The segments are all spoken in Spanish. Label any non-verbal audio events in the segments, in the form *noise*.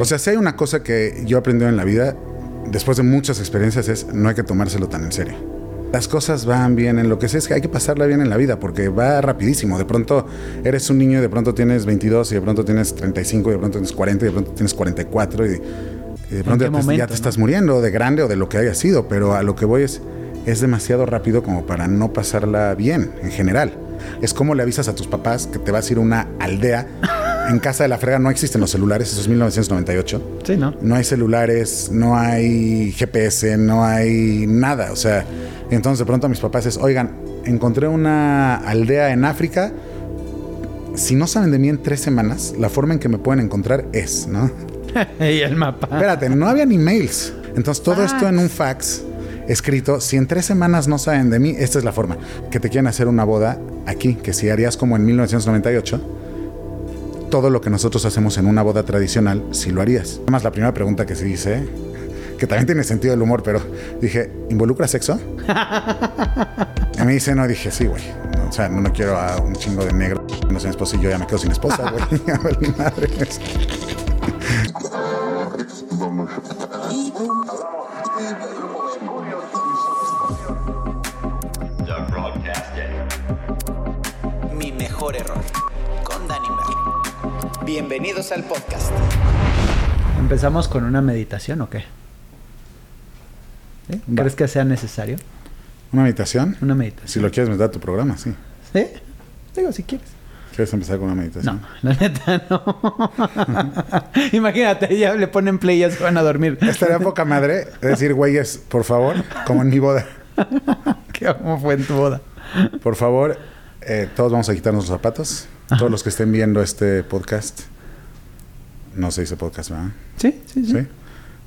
O sea, si hay una cosa que yo he aprendido en la vida, después de muchas experiencias, es no hay que tomárselo tan en serio. Las cosas van bien en lo que sé, es que hay que pasarla bien en la vida porque va rapidísimo. De pronto eres un niño y de pronto tienes 22 y de pronto tienes 35 y de pronto tienes 40 y de pronto tienes 44 y, y de pronto ya, te, estás muriendo de grande o de lo que haya sido. Pero a lo que voy es, es demasiado rápido como para no pasarla bien en general. Es como le avisas a tus papás que te vas a ir a una aldea. En casa de la frega no existen los celulares, eso es 1998. Sí, ¿no? No hay celulares, no hay GPS, no hay nada. O sea, entonces de pronto a mis papás es, oigan, encontré una aldea en África. Si no saben de mí en tres semanas, la forma en que me pueden encontrar es, ¿no? *laughs* y el mapa. Espérate, no había ni mails. Entonces todo esto en un fax escrito, si en tres semanas no saben de mí, esta es la forma. Que te quieren hacer una boda aquí, que si harías como en 1998, todo lo que nosotros hacemos en una boda tradicional, si lo harías. Además, la primera pregunta que se dice, que también tiene sentido del humor, pero dije, ¿involucra sexo? y me dice, no, dije, sí, güey. O sea, no, no quiero a un chingo de negro. No sé, mi esposo y yo ya me quedo sin esposa, güey. *laughs* Bienvenidos al podcast. ¿Empezamos con una meditación o qué? ¿Sí? ¿Crees que sea necesario? ¿Una meditación? Una meditación. Si lo quieres meter a tu programa, sí. ¿Sí? Digo, si quieres. ¿Quieres empezar con una meditación? No, la neta no. *laughs* Imagínate, ya le ponen play y ya se van a dormir. Estaría poca madre decir, güeyes, por favor, como en mi boda, *laughs* ¿Cómo fue en tu boda? por favor, eh, todos vamos a quitarnos los zapatos. Todos los que estén viendo este podcast, no se dice podcast, ¿verdad? Sí, sí, sí. Sí.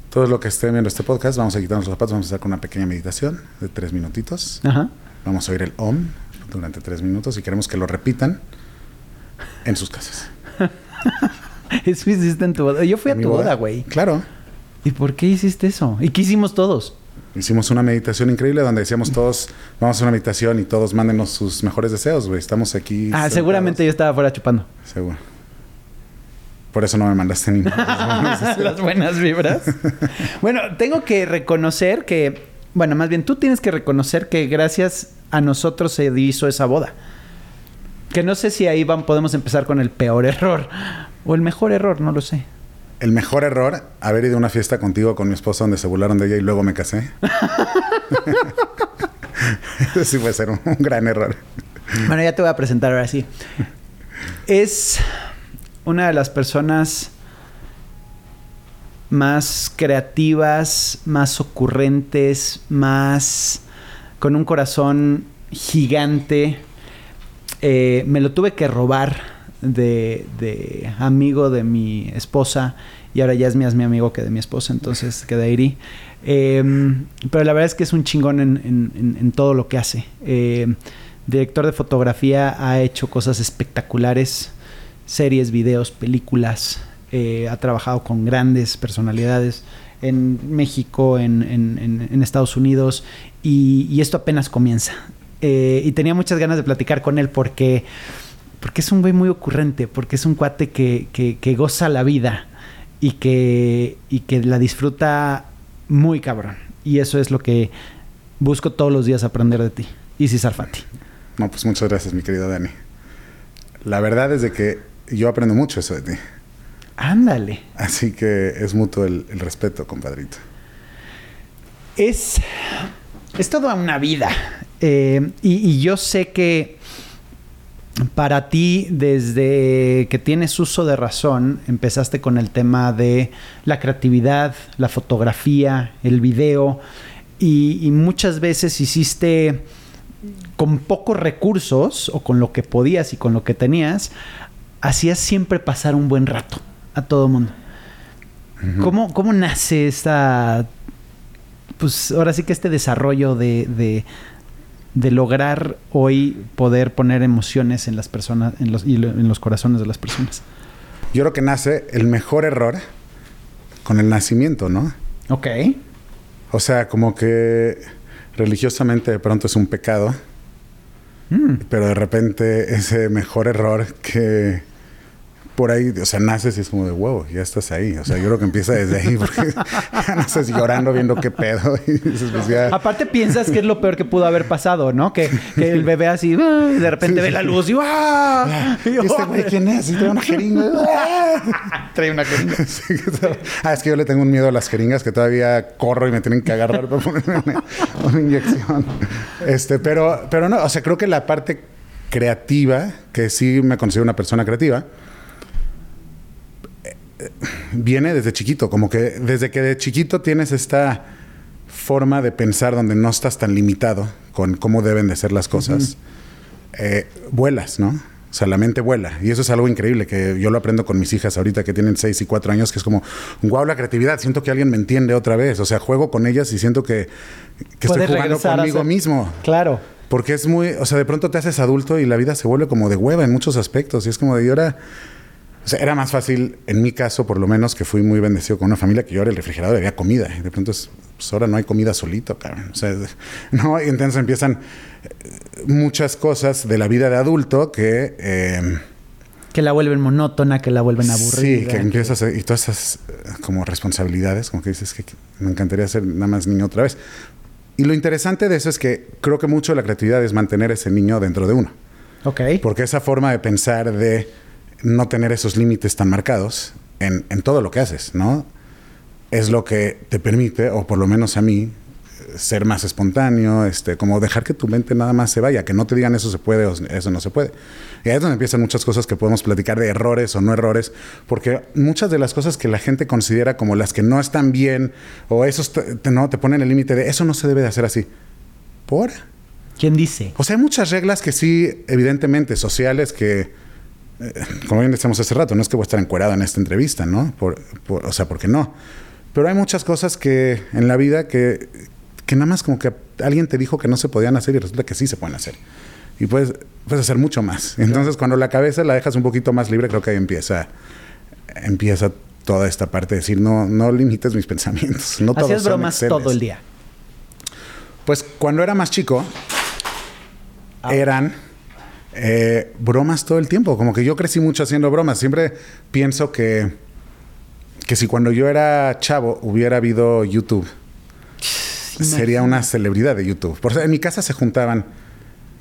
Todos los que estén viendo este podcast, vamos a quitarnos los zapatos, vamos a hacer con una pequeña meditación de tres minutitos. Ajá. Vamos a oír el OM durante tres minutos y queremos que lo repitan en sus casas. *laughs* Eso hiciste en tu boda. Yo fui a mi tu boda, güey. Claro. ¿Y por qué hiciste eso? ¿Y qué hicimos todos? Hicimos una meditación increíble donde decíamos todos, vamos a una meditación y todos mándenos sus mejores deseos, güey. Estamos aquí. Ah, sentados. seguramente yo estaba afuera chupando. Seguro. Por eso no me mandaste ni *laughs* Las buenas vibras. *laughs* bueno, tengo que reconocer que, bueno, más bien tú tienes que reconocer que gracias a nosotros se hizo esa boda. Que no sé si ahí van, podemos empezar con el peor error o el mejor error, no lo sé. El mejor error, haber ido a una fiesta contigo con mi esposa donde se burlaron de ella y luego me casé. Eso *laughs* sí puede ser un, un gran error. Bueno, ya te voy a presentar ahora sí. Es una de las personas más creativas, más ocurrentes, más con un corazón gigante. Eh, me lo tuve que robar de, de amigo de mi esposa y ahora ya es más mi amigo que de mi esposa, entonces que de. Eh, pero la verdad es que es un chingón en, en- en- todo lo que hace. Eh, director de fotografía, ha hecho cosas espectaculares, series, videos, películas, eh, ha trabajado con grandes personalidades en México, en, en- en- en Estados Unidos, y, y esto apenas comienza. Eh, y tenía muchas ganas de platicar con él porque, porque es un güey muy ocurrente, porque es un cuate que, que- que goza la vida y que, y que la disfruta muy cabrón. Y eso es lo que busco todos los días aprender de ti. Isi Sarfati. No, pues muchas gracias, mi querido Dani. La verdad es de que yo aprendo mucho eso de ti. Ándale. Así que es mutuo el, el respeto, compadrito. Es, es toda una vida. Eh, y, y yo sé que para ti, desde que tienes uso de razón, empezaste con el tema de la creatividad, la fotografía, el video, y, y muchas veces hiciste con pocos recursos o con lo que podías y con lo que tenías, hacías siempre pasar un buen rato a todo mundo. ¿Cómo, ¿Cómo nace esta, pues ahora sí que este desarrollo de, de, de lograr hoy poder poner emociones en las personas, en los, y en los corazones de las personas? Yo creo que nace el mejor error con el nacimiento, ¿no? Ok. O sea, como que religiosamente de pronto es un pecado, Mm. pero de repente ese mejor error que, por ahí, o sea, naces y es como de huevo, ya estás ahí. O sea, yo creo que empieza desde ahí porque *laughs* naces llorando viendo qué pedo. Y dices, pues ya. Aparte piensas que es lo peor que pudo haber pasado, ¿no? Que, que el bebé así, ¡ah! y de repente ve la luz y ¡ah! ¿Y este güey quién es? Y trae una jeringa. *laughs* Trae una jeringa. *laughs* Sí, ah, es que yo le tengo un miedo a las jeringas que todavía corro y me tienen que agarrar para ponerme una, una inyección. Este, pero, pero no, o sea, creo que la parte creativa, que sí me considero una persona creativa, viene desde chiquito, como que desde que de chiquito tienes esta forma de pensar donde no estás tan limitado con cómo deben de ser las cosas, eh, vuelas, ¿no? O sea, la mente vuela. Y eso es algo increíble que yo lo aprendo con mis hijas ahorita que tienen 6 y 4 años, que es como, wow, la creatividad. Siento que alguien me entiende otra vez. O sea, juego con ellas y siento que, que estoy jugando conmigo ser- mismo. Claro. Porque es muy, o sea, de pronto te haces adulto y la vida se vuelve como de hueva en muchos aspectos. Y es como de, y ahora, o sea, era más fácil, en mi caso, por lo menos, que fui muy bendecido con una familia que yo era el refrigerador y había comida. Y de pronto, es, pues ahora no hay comida solito, cabrón. O sea, *laughs* no, y entonces empiezan eh, muchas cosas de la vida de adulto que... eh, Que la vuelven monótona, que la vuelven aburrida. Sí, que empiezas a, y todas esas eh, como responsabilidades, como que dices que que me encantaría ser nada más niño otra vez. Y lo interesante de eso es que creo que mucho de la creatividad es mantener ese niño dentro de uno. Ok. Porque esa forma de pensar de no tener esos límites tan marcados en, en todo lo que haces, ¿no? Es lo que te permite, o por lo menos a mí, ser más espontáneo, este, como dejar que tu mente nada más se vaya, que no te digan eso se puede o eso no se puede. Y ahí es donde empiezan muchas cosas que podemos platicar de errores o no errores, porque muchas de las cosas que la gente considera como las que no están bien, o esos te, te- no, te ponen el límite de eso no se debe de hacer así. ¿Por? ¿Quién dice? O sea, hay muchas reglas que sí, evidentemente, sociales que, eh, como bien decíamos hace rato, no es que voy a estar encuerado en esta entrevista, ¿no? Por, por- o sea, porque no. Pero hay muchas cosas que en la vida que, que nada más como que alguien te dijo que no se podían hacer y resulta que sí se pueden hacer. Y puedes, puedes hacer mucho más. Entonces, cuando la cabeza la dejas un poquito más libre, creo que ahí empieza, empieza toda esta parte de decir, no, no limites mis pensamientos. No Hacías bromas exceles. todo el día. Pues cuando era más chico, Ah. eran eh, bromas todo el tiempo. Como que yo crecí mucho haciendo bromas. Siempre pienso que, que si cuando yo era chavo hubiera habido YouTube, sería una celebridad de YouTube. Por, en mi casa se juntaban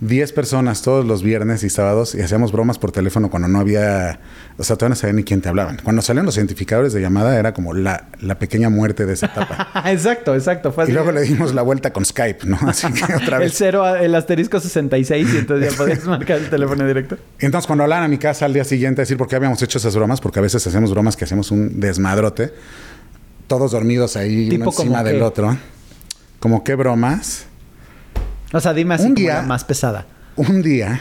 10 personas todos los viernes y sábados y hacíamos bromas por teléfono cuando no había, o sea, todavía no sabía ni quién te hablaban. Cuando salían los identificadores de llamada era como la, la pequeña muerte de esa etapa. *laughs* exacto, exacto. Fue y luego le dimos la vuelta con Skype, ¿no? *laughs* Así que otra El vez. cero, el asterisco 66 y entonces ya *laughs* podías marcar el teléfono directo. Y entonces cuando hablaban a mi casa al día siguiente a decir por qué habíamos hecho esas bromas, porque a veces hacemos bromas que hacemos un desmadrote, todos dormidos ahí ¿Tipo uno encima del otro. Como qué bromas. O sea, dime así Un día- más pesada. Un día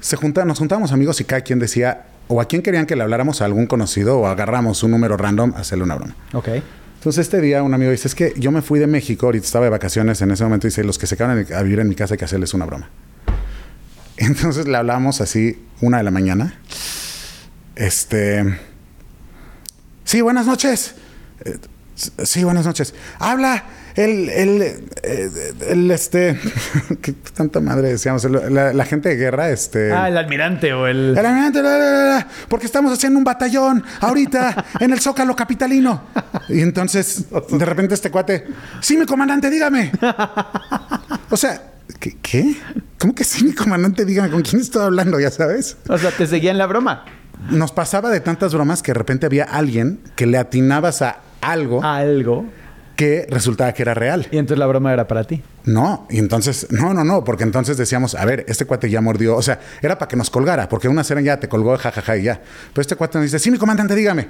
se junta, nos juntábamos amigos y cada quien decía o a quién querían que le habláramos a algún conocido o agarramos un número random a hacerle una broma. Ok. Entonces este día un amigo dice, es que yo me fui de México, ahorita estaba de vacaciones en ese momento, y dice, los que se quedan a vivir en mi casa hay que hacerles una broma. *laughs* Entonces le hablamos así una de la mañana. Este... Sí, buenas noches. Eh, sí, buenas noches. Habla el, el, el, este... *laughs* ¿Qué tanta madre decíamos? El- La, la gente de guerra, este... Ah, el almirante o el... El almirante, la, la, la, la, porque estamos haciendo un batallón ahorita en el Zócalo Capitalino. Y entonces, de repente este cuate, sí, mi comandante, dígame. O sea, ¿qué? qué? ¿Cómo que sí, mi comandante, dígame con quién estoy hablando, ya sabes? O sea, te seguía en la broma. Nos pasaba de tantas bromas que de repente había alguien que le atinabas a algo Algo. Que resultaba que era real. Y entonces la broma era para ti. No, y entonces, no, no, no, porque entonces decíamos, a ver, este cuate ya mordió, o sea, era para que nos colgara, porque una cena ya te colgó, jajaja, y ya. Pero este cuate nos dice, sí, mi comandante, dígame.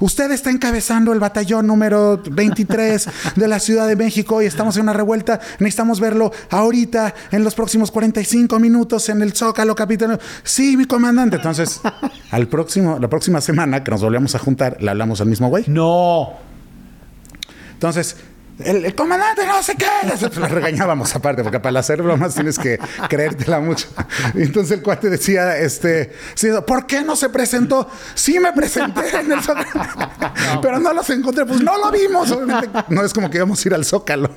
Usted está encabezando el batallón número 23 de la Ciudad de México y estamos en una revuelta. Necesitamos verlo ahorita, en los próximos 45 minutos, en el Zócalo Capital. Sí, mi comandante. Entonces, al próximo, la próxima semana que nos volvemos a juntar, le hablamos al mismo güey. No. Entonces, el, el comandante no sé qué. Le regañábamos aparte, porque para hacer bromas tienes que creértela mucho. Entonces el cuate decía, este, ¿por qué no se presentó? Sí me presenté en el Zócalo, pero no los encontré. Pues no lo vimos. Obviamente, no es como que íbamos a ir al Zócalo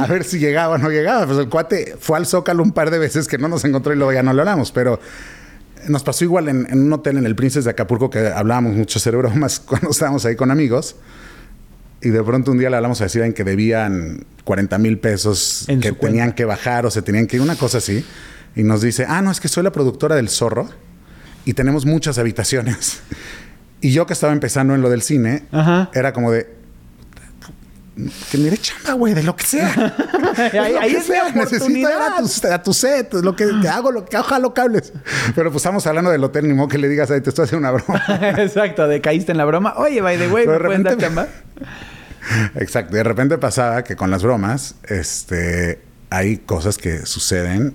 a ver si llegaba o no llegaba. Pues el cuate fue al Zócalo un par de veces que no nos encontró y luego ya no lo hablamos, pero nos pasó igual en, en un hotel en el Princes de Acapulco que hablábamos mucho hacer bromas *laughs* cuando estábamos ahí con amigos. Y de pronto un día le hablamos a decir en que debían 40 mil pesos En que tenían que bajar o se tenían que ir, una cosa así. Y nos dice, ah, no, es que soy la productora del Zorro y tenemos muchas habitaciones. *laughs* Y yo que estaba empezando en lo del cine, Ajá. era como de, que mire chamba, güey, de lo que sea. *laughs* *laughs* Ahí- Lo ahí que es mi Necesito ir a tu, a tu set, lo que te hago, lo que hago, jalo cables. Pero pues estamos hablando del hotel, ni modo que le digas, ay, te estoy haciendo una broma. Exacto, de caíste en la broma. Oye, by the way, ¿me de pueden dar repente- chamba? *laughs* Exacto. De repente pasaba que con las bromas, este, hay cosas que suceden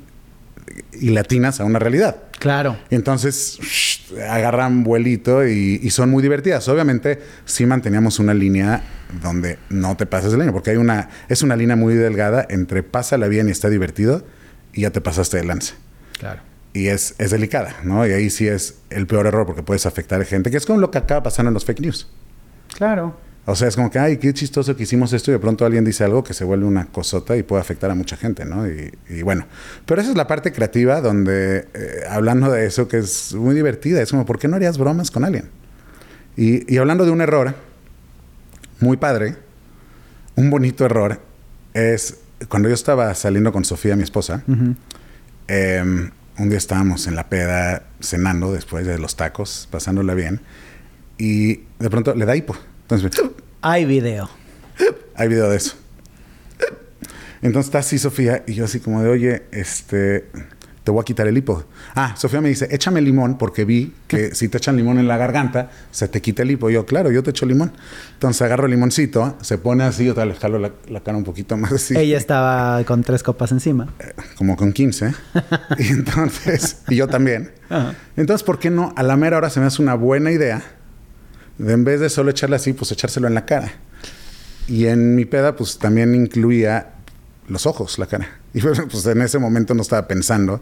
y latinas a una realidad. Claro. Y entonces shh, agarran vuelito y, y son muy divertidas. Obviamente, sí manteníamos una línea donde no te pases de línea, porque hay una, es una línea muy delgada entre pásala bien y está divertido y ya te pasaste de lanza. Claro. Y es, es delicada, ¿no? Y ahí sí es el peor error porque puedes afectar a gente, que es como lo que acaba pasando en los fake news. Claro. O sea, es como que, ay, qué chistoso que hicimos esto y de pronto alguien dice algo que se vuelve una cosota y puede afectar a mucha gente, ¿no? Y, y bueno, pero esa es la parte creativa donde, eh, hablando de eso, que es muy divertida, es como, ¿por qué no harías bromas con alguien? Y, y hablando de un error muy padre, un bonito error, es cuando yo estaba saliendo con Sofía, mi esposa, eh, un día estábamos en la peda cenando después de los tacos, pasándola bien, y de pronto le da hipo. Entonces, Hay video. hay video de eso. Entonces está así Sofía y yo así como de, oye, este, te voy a quitar el hipo. Ah, Sofía me dice, échame limón porque vi que si te echan limón en la garganta, se te quita el hipo. Y yo, claro, yo te echo limón. Entonces agarro el limoncito, se pone así, yo tal, le jalo la, la cara un poquito más así. Ella estaba con tres copas encima. como con 15. *laughs* y entonces, y yo también. Ajá. Entonces, ¿por qué no? A la mera hora se me hace una buena idea de en vez de solo echarle así, pues echárselo en la cara. Y en mi peda, pues también incluía los ojos, la cara. *laughs* Y bueno, pues en ese momento no estaba pensando.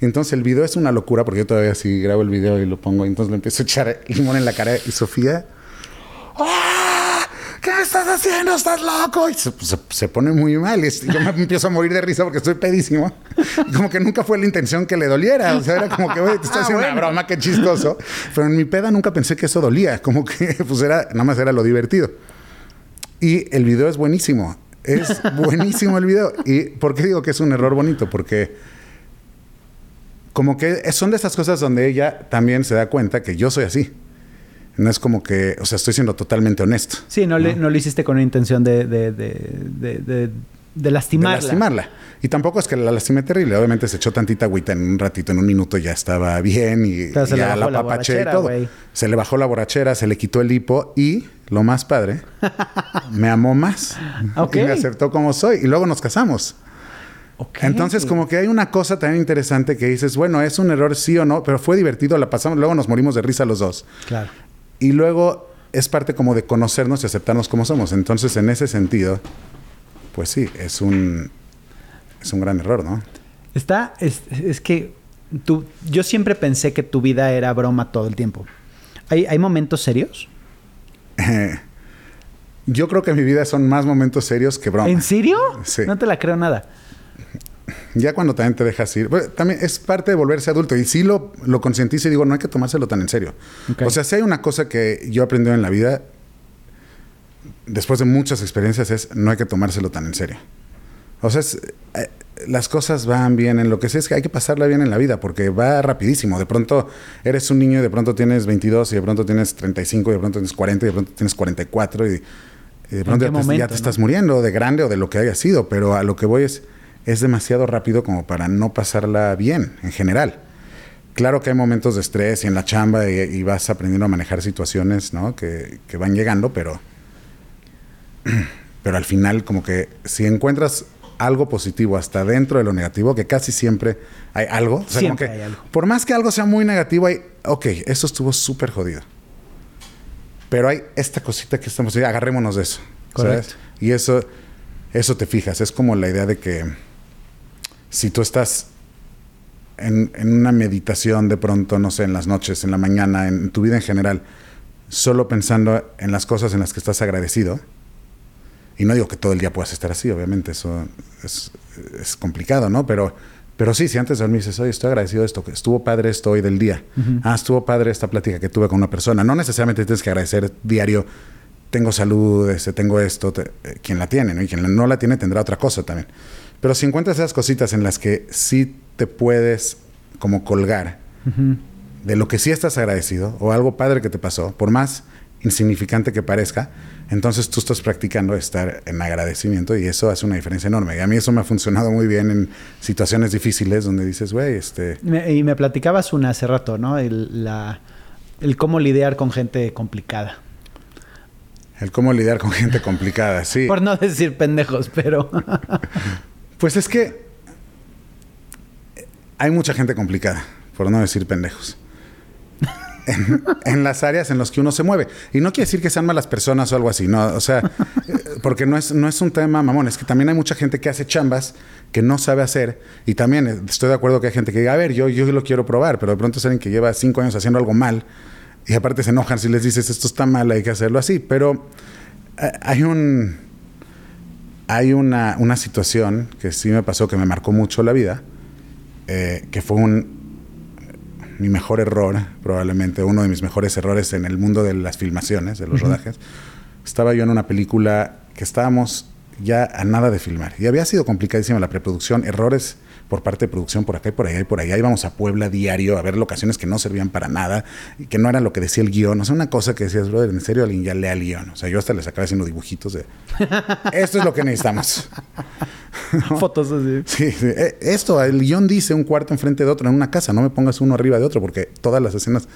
Entonces el video es una locura porque yo todavía sí grabo el video y lo pongo. Entonces le empiezo a echar limón en la cara y Sofía. ¡Ah! ¿Qué estás haciendo? ¿Estás loco? Y se, se- se pone muy mal. Y yo me empiezo a morir de risa porque estoy pedísimo. Y como que nunca fue la intención que le doliera. O sea, era como que, te estoy Ah, haciendo bueno. una broma, qué chistoso. Pero en mi peda nunca pensé que eso dolía. Como que, pues era, nada más era lo divertido. Y el video es buenísimo. Es buenísimo el video. ¿Y por qué digo que es un error bonito? Porque como que son de esas cosas donde ella también se da cuenta que yo soy así. No es como que, o sea, estoy siendo totalmente honesto. Sí, no, Le, no lo hiciste con la intención de, de, de, de, de- de lastimarla. De lastimarla. Y tampoco es que la lastimé terrible. Obviamente se echó tantita agüita en un ratito, en un minuto ya estaba bien y Pero se le ya bajó la apapaché y todo. Se le bajó la borrachera, se le quitó el hipo y, lo más padre, *laughs* me amó más. Y me aceptó como soy. Y luego nos casamos. Entonces, como que hay una cosa tan interesante que dices, bueno, es un error sí o no, pero fue divertido, la pasamos, luego nos morimos de risa los dos. Claro. Y luego es parte como de conocernos y aceptarnos como somos. Entonces, en ese sentido, pues sí, es un, es un gran error, ¿no? Está, es, es que tú, yo siempre pensé que tu vida era broma todo el tiempo. ¿Hay, hay momentos serios? *laughs* Yo creo que en mi vida son más momentos serios que bromas. ¿En serio? Sí. No te la creo nada. Ya cuando también te dejas ir. También es parte de volverse adulto. Y sí lo, lo concientizo y digo, no hay que tomárselo tan en serio. O sea, si hay una cosa que yo he aprendido en la vida, después de muchas experiencias, es no hay que tomárselo tan en serio. O sea, es, eh, las cosas van bien en lo que sé es que hay que pasarla bien en la vida porque va rapidísimo. De pronto eres un niño y de pronto tienes 22 y de pronto tienes 35 y de pronto tienes 40 y de pronto tienes 44 y, y de pronto ya, te, te estás muriendo de grande o de lo que haya sido. Pero a lo que voy es, es demasiado rápido como para no pasarla bien en general. Claro que hay momentos de estrés y en la chamba y, y vas aprendiendo a manejar situaciones ¿no? que, que van llegando, pero, *clears throat* pero al final como que si encuentras algo positivo hasta dentro de lo negativo, que casi siempre hay algo. o sea, como Siempre que hay algo. Por más que algo sea muy negativo, hay, ok, eso estuvo súper jodido. Pero hay esta cosita que estamos, agarrémonos de eso. ¿sabes? Y eso, eso te fijas, es como la idea de que si tú estás en, en una meditación de pronto, no sé, en las noches, en la mañana, en tu vida en general, solo pensando en las cosas en las que estás agradecido, y no digo que todo el día puedas estar así, obviamente, eso es, es complicado, ¿no? Pero Pero sí, si antes de dormir dices, oye, estoy agradecido de esto, que estuvo padre esto hoy del día. Ah, estuvo padre esta plática que tuve con una persona. No necesariamente tienes que agradecer diario, tengo salud, este, tengo esto, eh, quien la tiene, ¿no? Y quien no la tiene tendrá otra cosa también. Pero si encuentras esas cositas en las que sí te puedes como colgar de lo que sí estás agradecido o algo padre que te pasó, por más insignificante que parezca, entonces tú estás practicando estar en agradecimiento y eso hace una diferencia enorme. Y a mí eso me ha funcionado muy bien en situaciones difíciles donde dices, güey, este... y me platicabas una hace rato, ¿no? El, la, el cómo lidiar con gente complicada. El cómo lidiar con gente complicada, sí. *laughs* Por no decir pendejos, pero... *laughs* pues es que hay mucha gente complicada, por no decir pendejos *laughs* en, las áreas en las que uno se mueve. Y no quiere decir que sean malas personas o algo así, no, o sea, porque no es, no es un tema mamón, es que también hay mucha gente que hace chambas que no sabe hacer y también estoy de acuerdo que hay gente que diga, a ver, yo, yo lo quiero probar, pero de pronto es que lleva cinco años haciendo algo mal y aparte se enojan si les dices esto está mal, hay que hacerlo así, pero eh, hay un... Hay una, una situación que sí me pasó que me marcó mucho la vida, eh, que fue un, mi mejor error, probablemente uno de mis mejores errores en el mundo de las filmaciones, de los rodajes. Estaba yo en una película que estábamos ya a nada de filmar. Y había sido complicadísima la preproducción, errores por parte de producción por acá y por allá y por allá. Íbamos a Puebla diario a ver locaciones que no servían para nada y que no eran lo que decía el guion. O sea, una cosa que decías, brother, en serio alguien ya lea el guion. O sea, yo hasta les acabé haciendo dibujitos de *laughs* esto es lo que necesitamos. *laughs* Fotos así. *laughs* Sí, e, Esto, el guion dice un cuarto enfrente de otro en una casa. No me pongas uno arriba de otro porque todas las escenas.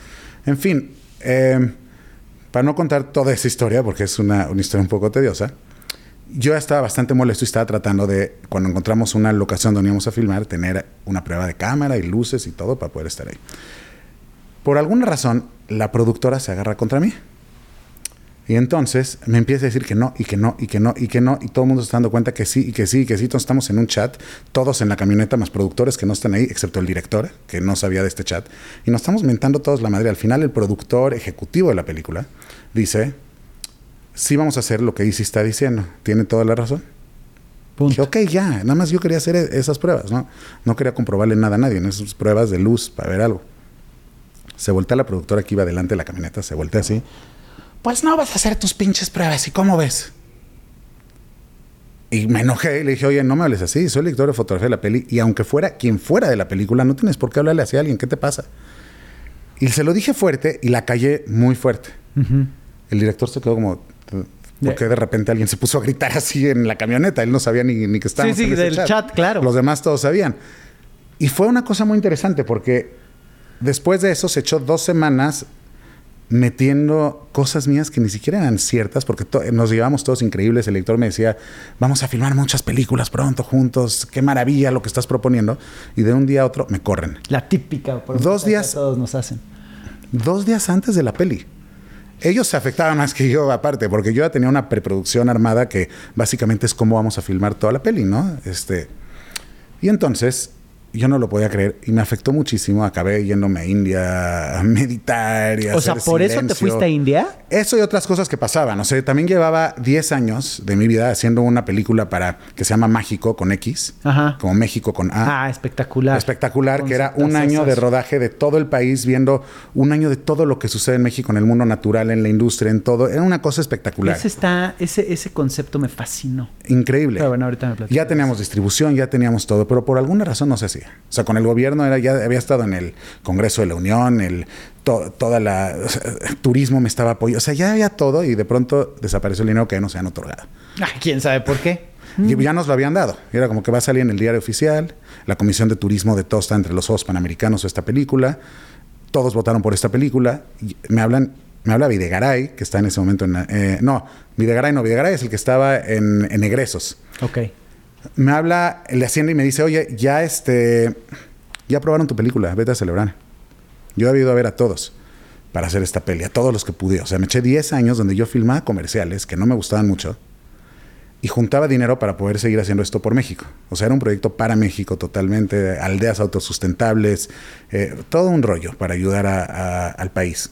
En fin, eh, para no contar toda esa historia, porque es una, una historia un poco tediosa yo estaba bastante molesto y estaba tratando de, cuando encontramos una locación donde íbamos a filmar, tener una prueba de cámara y luces y todo para poder estar ahí. Por alguna razón, la productora se agarra contra mí. Y entonces me empieza a decir que no, y que no, y que no, y que no, y todo el mundo se está dando cuenta que sí, y que sí, y que sí. Entonces estamos en un chat, todos en la camioneta, más productores que no están ahí, excepto el director, que no sabía de este chat. Y nos estamos mentando todos la madre. Al final, el productor ejecutivo de la película dice, sí vamos a hacer lo que Isi está diciendo. Tiene toda la razón. Punto. ok, ya, nada más yo quería hacer e-, esas pruebas, ¿no? No quería comprobarle nada a nadie, en esas pruebas de luz para ver algo. Se voltea la productora que iba delante de la camioneta, se voltea así. Pues no vas a hacer tus pinches pruebas, ¿y cómo ves? Y me enojé y le dije, oye, no me hables así, soy el director de fotografía de la peli y aunque fuera quien fuera de la película, no tienes por qué hablarle así a alguien, ¿qué te pasa? Y se lo dije fuerte y la callé muy fuerte. El director se quedó como, porque de repente alguien se puso a gritar así en la camioneta. Él no sabía ni, ni que estábamos sí, sí, del chat. claro. Los demás todos sabían. Y fue una cosa muy interesante porque después de eso se echó dos semanas metiendo cosas mías que ni siquiera eran ciertas, porque nos llevamos todos increíbles. El lector me decía, vamos a filmar muchas películas pronto juntos, qué maravilla lo que estás proponiendo. Y de un día a otro me corren. La típica, por dos días. todos nos hacen. Dos días antes de la peli ellos se afectaban más que yo aparte, porque yo ya tenía una preproducción armada que básicamente es cómo vamos a filmar toda la peli, ¿no? Este, y entonces yo no lo podía creer y me afectó muchísimo. Acabé yéndome a India a meditar y a O sea, ¿por eso te fuiste a India? Eso y otras cosas que pasaban. O sea, también llevaba 10 años de mi vida haciendo una película para que se llama Mágico con X, como México con A. Ah, espectacular. Espectacular, que era un año de rodaje de todo el país, viendo un año de todo lo que sucede en México, en el mundo natural, en la industria, en todo. Era una cosa espectacular. Ese, está, ese, ese concepto me fascinó. Increíble. Pero bueno, ahorita me ya teníamos distribución, ya teníamos todo, pero por alguna razón no se O sea, con el gobierno era, ya había estado en el Congreso de la Unión, el toda la turismo me estaba apoyando. O sea, ya había todo y de pronto desapareció el dinero que no se han otorgado. ¿Quién sabe por qué? Y ya nos lo habían dado. Era como que va a salir en el diario oficial. La Comisión de Turismo de Tosta entre los ojos panamericanos o esta película. Todos votaron por esta película. me hablan, me habla Videgaray, que está en ese momento en... Eh, no, Videgaray no, Videgaray es el que estaba en, en egresos. Ok. Me habla el de Hacienda y me dice, oye, ya este... Ya aprobaron tu película, vete a celebrar. Yo he ido a ver a todos para hacer esta peli, a todos los que pude. O sea, me eché 10 años donde yo filmaba comerciales que no me gustaban mucho y juntaba dinero para poder seguir haciendo esto por México. O sea, era un proyecto para México totalmente, aldeas autosustentables, eh, todo un rollo para ayudar al país.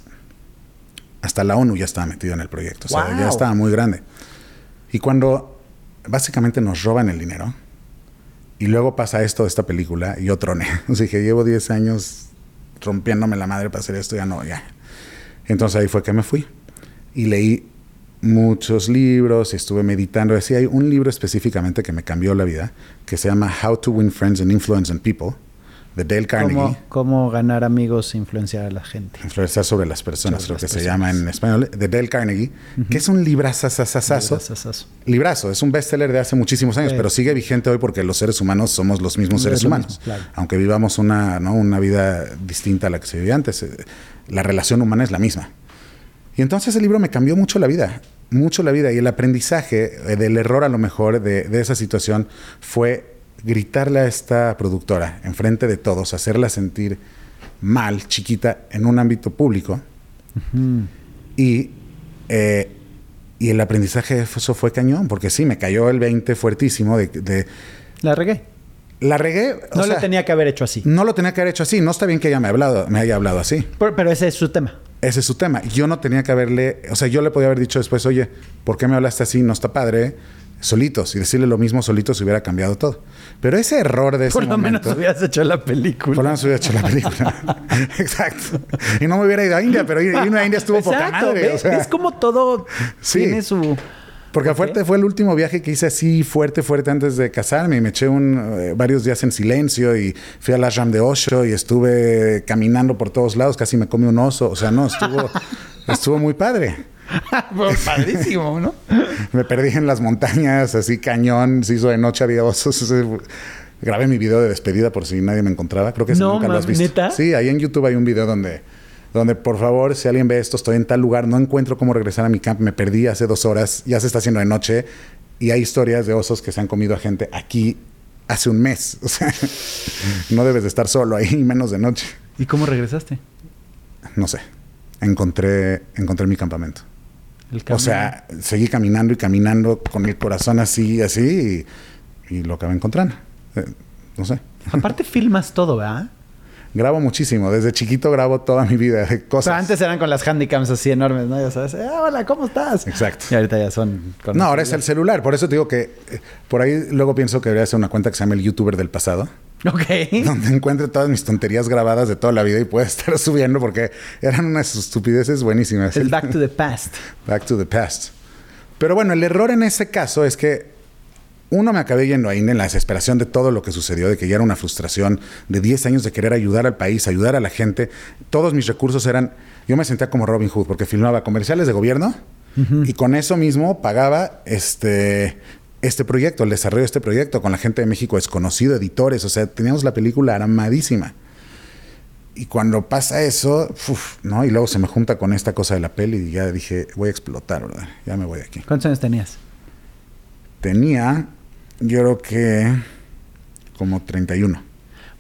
Hasta la ONU ya estaba metido en el proyecto, o sea, ya estaba muy grande. Y cuando básicamente nos roban el dinero, Y luego pasa esto de esta película y yo troné. *laughs* Sea, dije, llevo 10 años rompiéndome la madre para hacer esto, ya no, ya. Entonces ahí fue que me fui. Y leí muchos libros, estuve meditando. Decía, hay un libro específicamente que me cambió la vida, que se llama How to Win Friends and Influence and People, de Dale Carnegie. ¿Cómo, cómo ganar amigos e influenciar a la gente? Influenciar sobre las personas, Sobre creo que se llama en español, de Dale Carnegie, que es un librazazazazo. Librazo, es un bestseller de hace muchísimos años, Sí. pero sigue vigente hoy porque los seres humanos somos los mismos Es seres lo humanos. mismo, claro. Aunque vivamos una, ¿no? una vida distinta a la que se vivía antes, eh, la relación humana es la misma. Y entonces el libro me cambió mucho la vida, mucho la vida. Y el aprendizaje eh, del error a lo mejor de, de esa situación fue gritarle a esta productora enfrente de todos, hacerla sentir mal, chiquita, en un ámbito público. Y, eh, y el aprendizaje de eso fue cañón, porque sí, me cayó el 20 fuertísimo de... de- La regué. la regué. o No sea, lo tenía que haber hecho así. No lo tenía que haber hecho así. No está bien que ella me, ha hablado, me haya hablado así. Pero, pero ese es su tema. Ese es su tema. Yo no tenía que haberle, o sea, yo le podía haber dicho después, oye, ¿por qué me hablaste así? No está padre. Solitos. Y decirle lo mismo solitos hubiera cambiado todo. Pero ese error de ese Por lo menos hubieras hecho la película. Por lo menos hubiera hecho la película. *laughs* *laughs* Exacto. Y no me hubiera ido a India, pero ir- irme a India estuvo poca madre. ¿ves? o sea. Es como todo Sí. tiene su... Porque fuerte fue el último viaje que hice así fuerte, fuerte antes de casarme. Y me eché un, eh, varios días en silencio y fui al ashram de Osho y estuve caminando por todos lados. Casi me comí un oso. O sea, no, estuvo, *laughs* estuvo muy padre. *laughs* Fue padrísimo, ¿no? *laughs* Me perdí en las montañas, así cañón. Se hizo de noche, había osos. *laughs* Grabé mi video de despedida por si nadie me encontraba. Creo que No, nunca lo has visto. ¿neta? Sí, ahí en YouTube hay un video donde, donde, por favor, si alguien ve esto, estoy en tal lugar, no encuentro cómo regresar a mi camp, me perdí hace dos horas, ya se está haciendo de noche y hay historias de osos que se han comido a gente aquí hace un mes. O sea, no debes de estar solo ahí, menos de noche. ¿Y cómo regresaste? No sé. Encontré, encontré mi campamento. O sea, seguí caminando y caminando con el corazón así, así, y, y lo acabé encontrando. Eh, no sé. *laughs* Aparte filmas todo, ¿verdad? Grabo muchísimo. Desde chiquito grabo toda mi vida. *laughs* Cosas. sea, antes eran con las handicams así enormes, ¿no? Ya sabes, "Eh, hola, ¿cómo estás? Exacto. Y ahorita ya son... con No, ahora es el celular. Por eso te digo que eh, por ahí luego pienso que debería ser una cuenta que se llama el youtuber del pasado. *laughs* Ok. Donde encuentre todas mis tonterías grabadas de toda la vida y pueda *laughs* estar subiendo porque eran unas estupideces buenísimas. El Back to the *laughs* Past. Back to the past. Pero bueno, el error en ese caso es que uno me acabé yendo ahí en la desesperación de todo lo que sucedió, de que ya era una frustración de 10 años de querer ayudar al país, ayudar a la gente. Todos mis recursos eran, yo me sentía como Robin Hood porque filmaba comerciales de gobierno y con eso mismo pagaba este este proyecto, el desarrollo de este proyecto con la gente de México desconocido, editores, o sea, teníamos la película aramadísima. Y cuando pasa eso, uf, ¿no? Y luego se me junta con esta cosa de la peli y ya dije, voy a explotar, ¿verdad? Ya me voy de aquí. ¿Cuántos años tenías? Tenía, yo creo que como 31.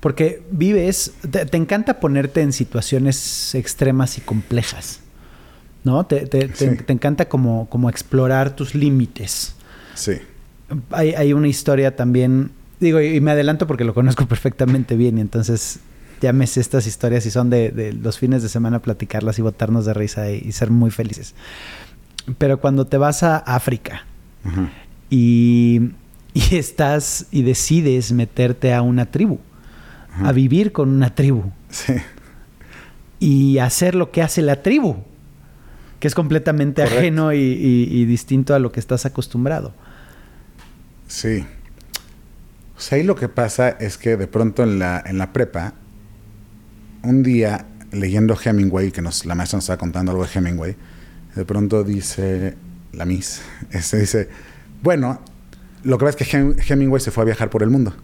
Porque vives, te, te encanta ponerte en situaciones extremas y complejas, ¿no? Te, te- te- Sí. te encanta como, como explorar tus límites. Sí. Hay, hay una historia también, digo, y me adelanto porque lo conozco *laughs* perfectamente bien y entonces sé estas historias y son de, de los fines de semana platicarlas y botarnos de risa y, y ser muy felices. Pero cuando te vas a África y, y *laughs* estás y decides meterte a una tribu, a vivir con una tribu Sí. y hacer lo que hace la tribu, que es completamente Correcto. ajeno y distinto a lo que estás acostumbrado. Sí. O sea, ahí lo que pasa es que de pronto en la, en la prepa, un día leyendo Hemingway, que nos, la maestra nos estaba contando algo de Hemingway, de pronto dice la Miss, *laughs* este, dice, bueno, lo que pasa es que Hem- Hemingway se fue a viajar por el mundo.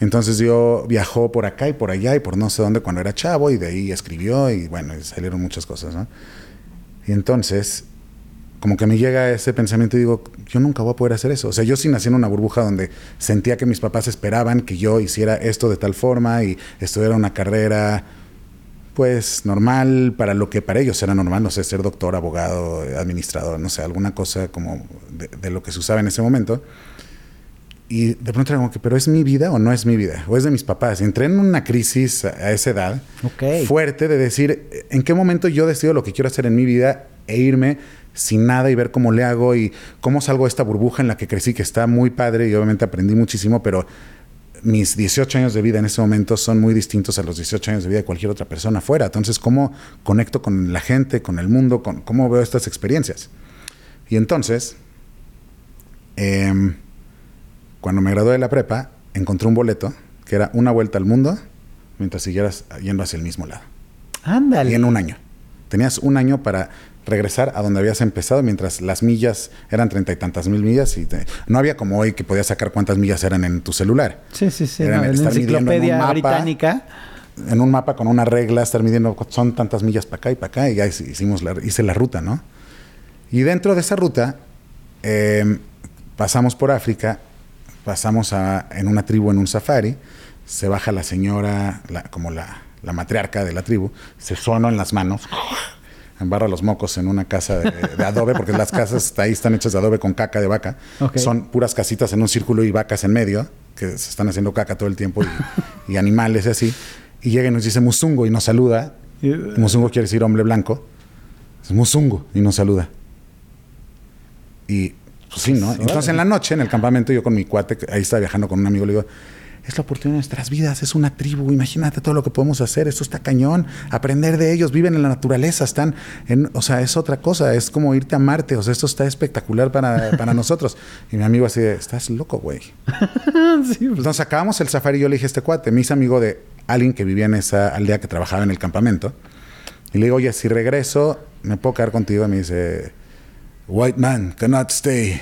Entonces yo viajó por acá y por allá y por no sé dónde cuando era chavo y de ahí escribió y bueno, salieron muchas cosas, ¿no? Y entonces, como que me llega ese pensamiento y digo, yo nunca voy a poder hacer eso. O sea, yo sí nací en una burbuja donde sentía que mis papás esperaban que yo hiciera esto de tal forma y estudiara una carrera, pues, normal para lo que para ellos era normal, no sé, ser doctor, abogado, administrador, no sé, alguna cosa como de, de lo que se usaba en ese momento. Y de pronto era como que, pero ¿es mi vida o no es mi vida? ¿O es de mis papás? Entré en una crisis a, esa edad fuerte de decir, ¿en qué momento yo decido lo que quiero hacer en mi vida e irme sin nada y ver cómo le hago y cómo salgo de esta burbuja en la que crecí, que está muy padre y obviamente aprendí muchísimo, pero mis 18 años de vida en este momento son muy distintos a los 18 años de vida de cualquier otra persona afuera. Entonces, ¿cómo conecto con la gente, con el mundo, con cómo veo estas experiencias? Y entonces, em, cuando me gradué de la prepa, encontré un boleto que era una vuelta al mundo mientras siguieras yendo hacia el mismo lado. Ándale. Y en un año. Tenías un año para regresar a donde habías empezado mientras las millas eran treinta y tantas mil millas y te- no había como hoy que podías sacar cuántas millas eran en tu celular. Sí, sí, sí. No, en la midiendo en enciclopedia mapa. británica. En un mapa con una regla, estar midiendo son tantas millas para acá y para acá y ya hicimos la, hice la ruta, ¿no? Y dentro de esa ruta eh, pasamos por África, pasamos a, en una tribu en un safari, se baja la señora, la- como la, la matriarca de la tribu, se sonó en las manos, embarra los mocos en una casa de, de adobe, porque las casas ahí están hechas de adobe con caca de vaca. Ok. Son puras casitas en un círculo y vacas en medio, que se están haciendo caca todo el tiempo, y, y animales y así. Y llega y nos dice Musungo y nos saluda. Musungo quiere decir hombre blanco. Es Musungo y nos saluda. Y pues sí, ¿no? Entonces en la noche, en el campamento, yo con mi cuate, ahí estaba viajando con un amigo, le digo, es la oportunidad de nuestras vidas, es una tribu, imagínate todo lo que podemos hacer, esto está cañón, aprender de ellos, viven en la naturaleza, están en, o sea, es otra cosa, es como irte a Marte, o sea, esto está espectacular para, *laughs* para nosotros. Y mi amigo así, de, estás loco, güey. *laughs* sí, pues, Entonces acabamos el safari y yo le dije a este cuate, me hice amigo de alguien que vivía en esa aldea que trabajaba en el campamento. Y le digo, oye, si regreso, ¿me puedo quedar contigo? Y me dice, White man cannot stay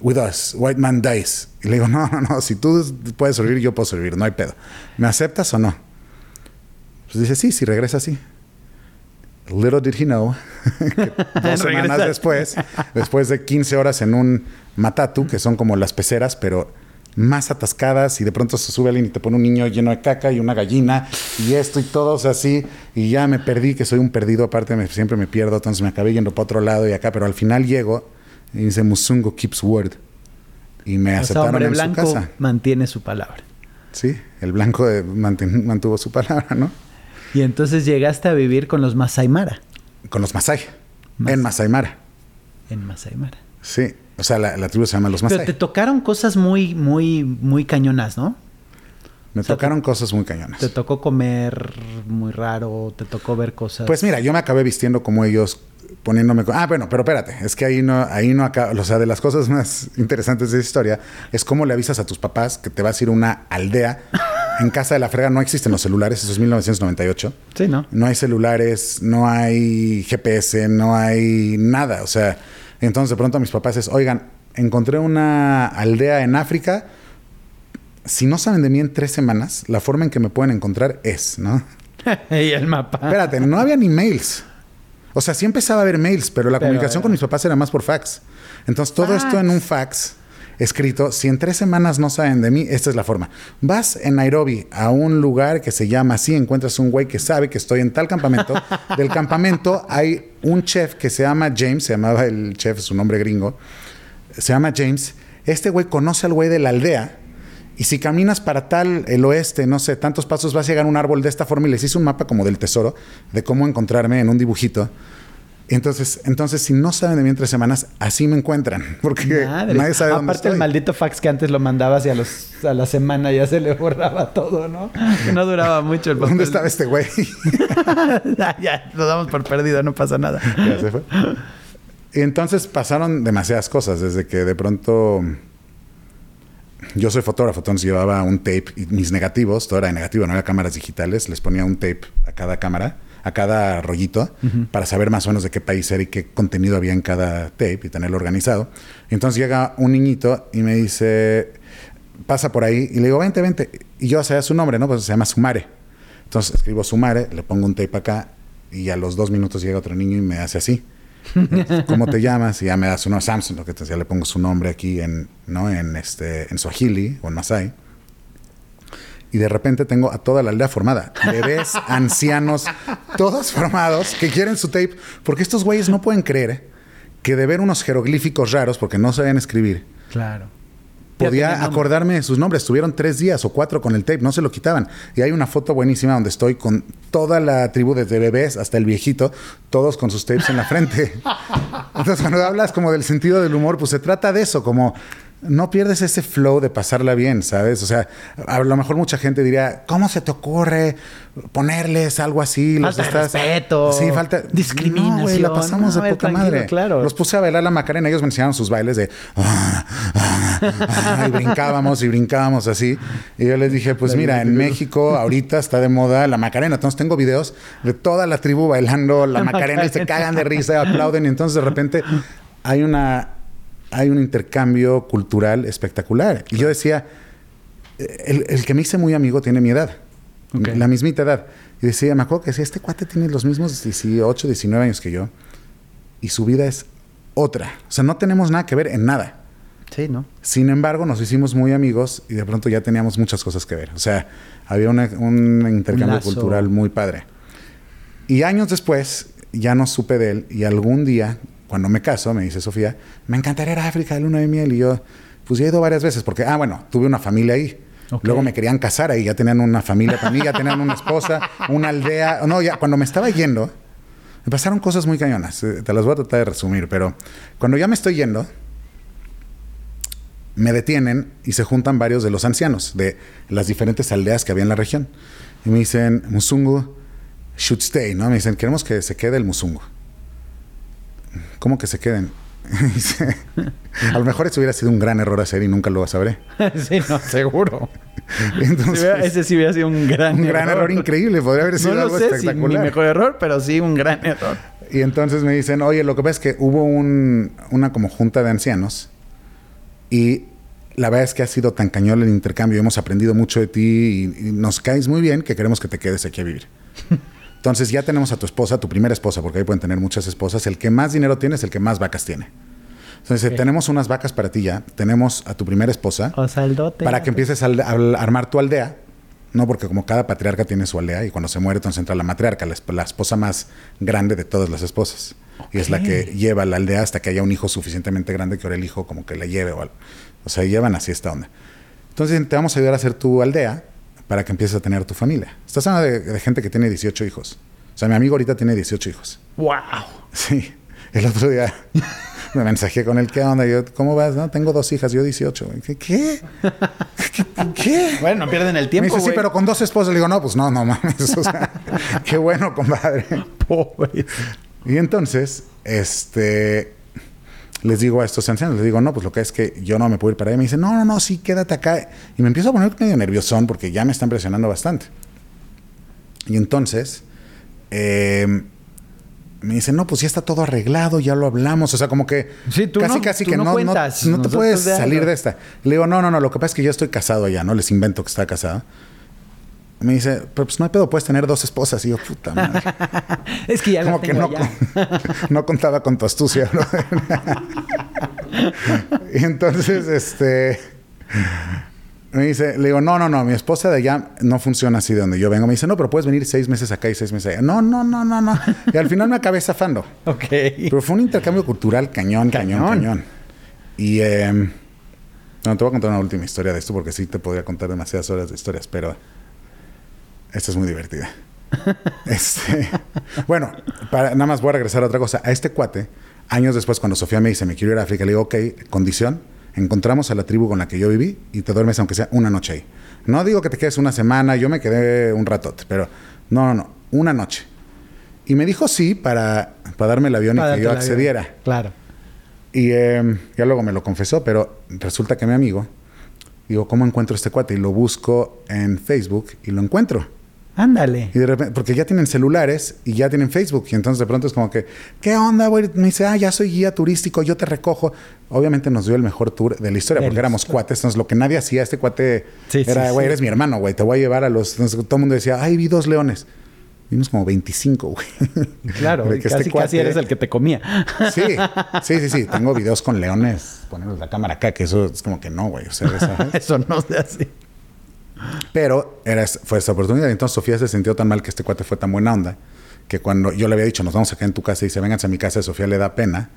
with us. White man dies. Y le digo, no, no, no, si tú puedes sobrevivir, yo puedo sobrevivir, no hay pedo. ¿Me aceptas o no? Pues dice, sí, si regresa, sí. Little did he know *laughs* que *laughs* dos semanas después, después de 15 horas en un matatu, que son como las peceras, pero más atascadas, y de pronto se sube alguien y te pone un niño lleno de caca y una gallina, y esto y todo, o sea, así, y ya me perdí, que soy un perdido, aparte me- siempre me pierdo, entonces me acabé yendo para otro lado y acá, pero al final llego y dice Musungo keeps word. Y me O sea, aceptaron hombre en blanco su casa. mantiene su palabra. Sí, el blanco de- manten- mantuvo su palabra, ¿no? Y entonces llegaste a vivir con los Masai Mara. Con los Masai, Mas- en Masai Mara. En Masai Mara. Sí, o sea, la, la tribu se llama los Pero Masai. te tocaron cosas muy, muy, muy cañonas, ¿no? Me o sea, tocaron cosas muy cañonas. Te tocó comer muy raro, te tocó ver cosas. Pues mira, yo me acabé vistiendo como ellos, poniéndome... Ah, bueno, pero espérate, es que ahí no, ahí no acaba... O sea, de las cosas más *laughs* interesantes de esa historia es cómo le avisas a tus papás que te vas a ir a una aldea. En casa de la frega no existen los celulares, eso es 1998. Sí, ¿no? No hay celulares, no hay GPS, no hay nada. O sea, entonces de pronto mis papás es, oigan, encontré una aldea en África. Si no saben de mí en tres semanas, la forma en que me pueden encontrar es, ¿no? *laughs* y el mapa. Espérate, no había ni mails. O sea, sí empezaba a haber mails, pero la Pero comunicación con mis papás era más por fax. Entonces, todo esto en un fax escrito, si en tres semanas no saben de mí, esta es la forma. Vas en Nairobi a un lugar que se llama así, encuentras un güey que sabe que estoy en tal campamento. *laughs* Del campamento hay un chef que se llama James, se llamaba el chef, su nombre gringo, se llama James. Este güey conoce al güey de la aldea. Y si caminas para tal, el oeste, no sé, tantos pasos, vas a llegar a un árbol de esta forma y les hice un mapa como del tesoro, de cómo encontrarme en un dibujito. Entonces, entonces si no saben de mí en tres semanas, así me encuentran. *laughs* Porque Madre. nadie sabe dónde Aparte el maldito fax que antes lo mandabas y a, los, a la semana ya se le borraba todo, ¿no? Que no duraba mucho el *laughs* papel. ¿Dónde estaba este güey? *laughs* ya, ya, lo damos por perdido, no pasa nada. Ya se fue. Y entonces pasaron demasiadas cosas, desde que de pronto yo soy fotógrafo, entonces llevaba un tape y mis negativos, todo era de negativo, no era cámaras digitales, les ponía un tape a cada cámara, a cada rollito, para saber más o menos de qué país era y qué contenido había en cada tape y tenerlo organizado. Entonces llega un niñito y me dice, pasa por ahí, y le digo, vente, vente. Y yo sabía su nombre, ¿no? Pues se llama Sumare. Entonces escribo Sumare, le pongo un tape acá, y a los dos minutos llega otro niño y me hace así. ¿Cómo te llamas? Y ya me da su nombre, Samson, lo que te decía, le pongo su nombre aquí en, ¿no? en, este, en Swahili o en Masai. Y de repente tengo a toda la aldea formada. Bebés, *laughs* ancianos, todos formados que quieren su tape. Porque estos güeyes no pueden creer que de ver unos jeroglíficos raros, porque no sabían escribir, Claro. Podía acordarme de sus nombres. Estuvieron tres días o cuatro con el tape, no se lo quitaban. Y hay una foto buenísima donde estoy con toda la tribu, desde bebés hasta el viejito, todos con sus tapes en la frente. *laughs* Entonces, cuando hablas como del sentido del humor, pues se trata de eso, como no pierdes ese flow de pasarla bien, ¿sabes? O sea, a lo mejor mucha gente diría, ¿cómo se te ocurre ponerles algo así? Falta de respeto. Sí, falta... Discriminación. No, güey, la pasamos No, de poca madre. claro. Los puse a bailar la Macarena, ellos me enseñaron sus bailes de... *laughs* Y brincábamos y brincábamos así. Y yo les dije, pues mira, en México ahorita está de moda la Macarena. Entonces tengo videos de toda la tribu bailando la, La Macarena, y se cagan de risa y aplauden. Y entonces de repente hay una hay un intercambio cultural espectacular. Y yo decía, el, el que me hice muy amigo tiene mi edad, la mismita edad. Y decía, me acuerdo que decía, este cuate tiene los mismos 18, 19 años que yo. Y su vida es otra. O sea, no tenemos nada que ver en nada. Sí, ¿no? Sin embargo, nos hicimos muy amigos y de pronto ya teníamos muchas cosas que ver. O sea, había una- un intercambio cultural muy padre. Y años después, ya no supe de él y algún día, cuando me caso, me dice Sofía, me encantaría ir a África de luna de miel. Y yo, pues ya he ido varias veces porque, ah, bueno, tuve una familia ahí. Luego me querían casar ahí, ya tenían una familia también, ya tenían una esposa, una aldea. No, ya cuando me estaba yendo, me pasaron cosas muy cañonas. Eh, Te las voy a tratar de resumir, pero cuando ya me estoy yendo, me detienen y se juntan varios de los ancianos de las diferentes aldeas que había en la región. Y me dicen, Musungu should stay, ¿no? Me dicen, queremos que se quede el Musungu. ¿Cómo que se queden? *laughs* A lo mejor eso hubiera sido un gran error hacer y nunca lo sabré. *laughs* sí, no, seguro. *laughs* Entonces, ese sí hubiera sido un gran un gran error increíble, podría haber sido No lo algo sé si mi espectacular. mejor error, pero sí un gran error. Y entonces me dicen, oye, lo que pasa es que hubo un- una como junta de ancianos y la verdad es que ha sido tan cañón el intercambio, hemos aprendido mucho de ti y, y nos caes muy bien que queremos que te quedes aquí a vivir. Entonces ya tenemos a tu esposa, tu primera esposa, porque ahí pueden tener muchas esposas, el que más dinero tiene es el que más vacas tiene. Entonces tenemos unas vacas para ti ya, tenemos a tu primera esposa, O sea, el dote. para que empieces a, a armar tu aldea. No, porque como cada patriarca tiene su aldea y cuando se muere entonces entra la matriarca, la esposa más grande de todas las esposas. Y es la que lleva la aldea hasta que haya un hijo suficientemente grande que ahora el hijo como que la lleve o algo. O sea, llevan así esta onda. Entonces te vamos a ayudar a hacer tu aldea para que empieces a tener tu familia. Estás hablando de, de gente que tiene 18 hijos. O sea, mi amigo ahorita tiene 18 hijos. ¡Wow! Sí. El otro día *laughs* me mensajé con él, ¿qué onda? Yo, ¿cómo vas? No, tengo dos hijas, yo 18. ¿Qué? ¿Qué? ¿Qué? Bueno, no pierden el tiempo. me dice, sí, pero con dos esposas. Le digo, no, pues no, no mames. O sea, *laughs* qué bueno, compadre. Pobre. Y entonces, este, les digo a estos ancianos, les digo, no, pues lo que es que yo no me puedo ir para allá. Me dice, no, no, no, sí, quédate acá. Y me empiezo a poner medio nerviosón porque ya me están presionando bastante. Y entonces, eh, me dice, no, pues ya está todo arreglado, ya lo hablamos. O sea, como que Sí, tú casi, no- casi tú que no no, no, cuentas. no te puedes de salir de esta. Le digo, no, no, no, lo que pasa es que yo estoy casado ya, ¿no? Les invento que está casado. Me dice, pero pues no hay pedo, puedes tener dos esposas. Y yo, puta madre. *laughs* Es que ya Como que no, ya. *laughs* no contaba con tu astucia, bro. *laughs* y entonces, este. Me dice, le digo, no, no, no, mi esposa de allá no funciona así de donde yo vengo. Me dice, no, pero puedes venir seis meses acá y seis meses allá. No, no, no, no, no. Y al final me acabé zafando. Ok. Pero fue un intercambio cultural cañón, cañón, Cañón. cañón. Y eh, no, te voy a contar una última historia de esto porque sí te podría contar demasiadas horas de historias, pero esta es muy divertida. *laughs* este, bueno, para, nada más voy a regresar a otra cosa. A este cuate, años después, cuando Sofía me dice, me quiero ir a África, le digo, ok, condición, encontramos a la tribu con la que yo viví y te duermes aunque sea una noche ahí. No digo que te quedes una semana, yo me quedé un ratote, pero no, no, no, una noche. Y me dijo sí para, para darme el avión Para y que yo accediera. Claro. Y eh, ya luego me lo confesó, pero resulta que mi amigo, digo, ¿cómo encuentro este cuate? Y lo busco en Facebook y lo encuentro. Ándale. Y de repente, porque ya tienen celulares y ya tienen Facebook. Y entonces de pronto es como que, ¿qué onda, güey? Me dice, ah, ya soy guía turístico, yo te recojo. Obviamente nos dio el mejor tour de la historia, De porque éramos historia. cuates. Entonces lo que nadie hacía, este cuate Sí, era, güey, sí. eres mi hermano, güey, te voy a llevar a los. Entonces todo el mundo decía, ay, vi dos leones. Vimos como 25, güey. Claro, *laughs* casi, este casi eres el que te comía. *laughs* Sí, sí, sí, sí. Tengo videos con leones, ponerles la cámara acá, que eso es como que no, güey. O sea. *laughs* Eso no se hace. Pero era, fue esa oportunidad. Entonces Sofía se sintió tan mal que este cuate fue tan buena onda que cuando yo le había dicho, nos vamos acá en tu casa y dice, vénganse a mi casa, a Sofía le da pena.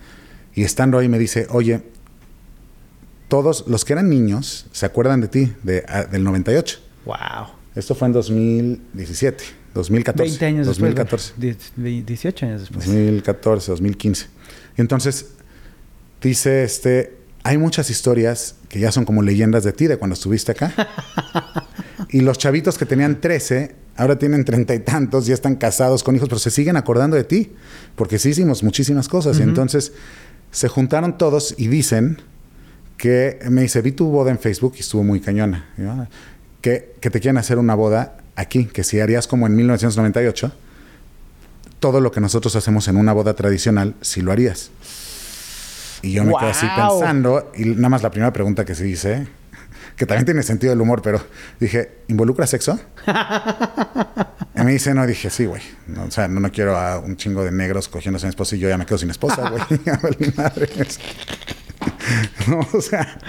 Y estando ahí me dice, oye, todos los que eran niños se acuerdan de ti, de, a- del 98. Wow. Esto fue en 2017, 2014. 20 años 2014. después. Die- 18 años después. 2014, 2015. Y entonces dice este, hay muchas historias que ya son como leyendas de ti, de cuando estuviste acá. *laughs* y los chavitos que tenían 13, ahora tienen treinta y tantos, ya están casados con hijos, pero se siguen acordando de ti, porque sí hicimos muchísimas cosas. Y entonces se juntaron todos y dicen que, me dice, vi tu boda en Facebook y estuvo muy cañona. Ah, que, que te quieren hacer una boda aquí, que si harías como en 1998, todo lo que nosotros hacemos en una boda tradicional, si lo harías. Y yo me quedé así pensando, y nada más la primera pregunta que se dice, que también tiene sentido el humor, pero dije, ¿involucra sexo? y me dice, no, dije, sí, güey. o sea, no, no quiero a un chingo de negros cogiéndose a mi esposa y yo ya me quedo sin esposa, güey. *laughs* *laughs* No, o sea,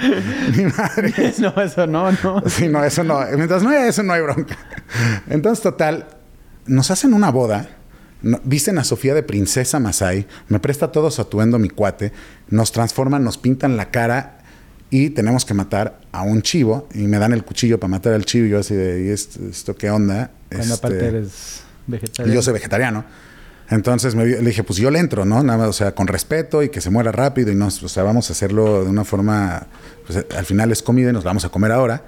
mi madre. *laughs* No, eso no, no. Sí, no, eso no. Mientras no haya eso, no hay bronca. Entonces, total, nos hacen una boda Dicen a Sofía de princesa Masai, me presta todo su atuendo mi cuate, nos transforman, nos pintan la cara y tenemos que matar a un chivo y me dan el cuchillo para matar al chivo y yo así de, ¿y esto, qué onda? Cuando aparte este, eres vegetariano. Yo soy vegetariano. Entonces me, le dije, pues yo le entro, ¿no? Nada más, o sea, con respeto y que se muera rápido y no, o sea, vamos a hacerlo de una forma, pues al final es comida y nos vamos a comer ahora.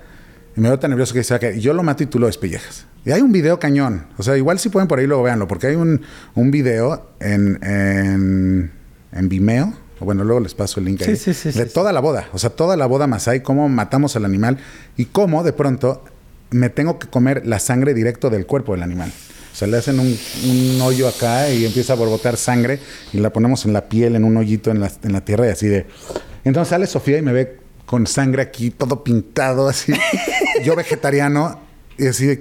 Y me veo tan nervioso que dice, que yo lo mato y tú lo despellejas. Y hay un video cañón. O sea, igual si pueden por ahí luego véanlo, porque hay un, un video en, en, en, Vimeo. Bueno, luego les paso el link ahí. Sí, sí, de toda la boda. O sea, toda la boda Masai, cómo matamos al animal y cómo de pronto me tengo que comer la sangre directo del cuerpo del animal. O sea, le hacen un, un, hoyo acá y empieza a borbotar sangre y la ponemos en la piel, en un hoyito en la, en la tierra y así de... Entonces sale Sofía y me ve con sangre aquí, todo pintado, así. *laughs* Yo vegetariano y así de,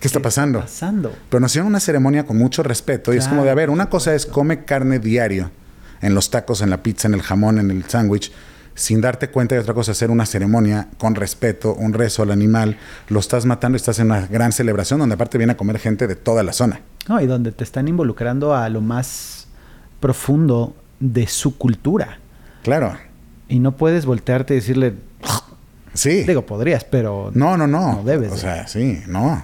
¿Qué está pasando? pasando? Pero nos hicieron una ceremonia con mucho respeto y es como de, a ver, una cosa es come carne diario en los tacos, en la pizza, en el jamón, en el sándwich, sin darte cuenta y otra cosa hacer una ceremonia con respeto, un rezo al animal, lo estás matando y estás en una gran celebración donde aparte viene a comer gente de toda la zona. No, y donde te están involucrando a lo más profundo de su cultura. Claro. Y no puedes voltearte y decirle... Sí. Digo, podrías, pero... No, no, no. No debes. O sea, sí, no.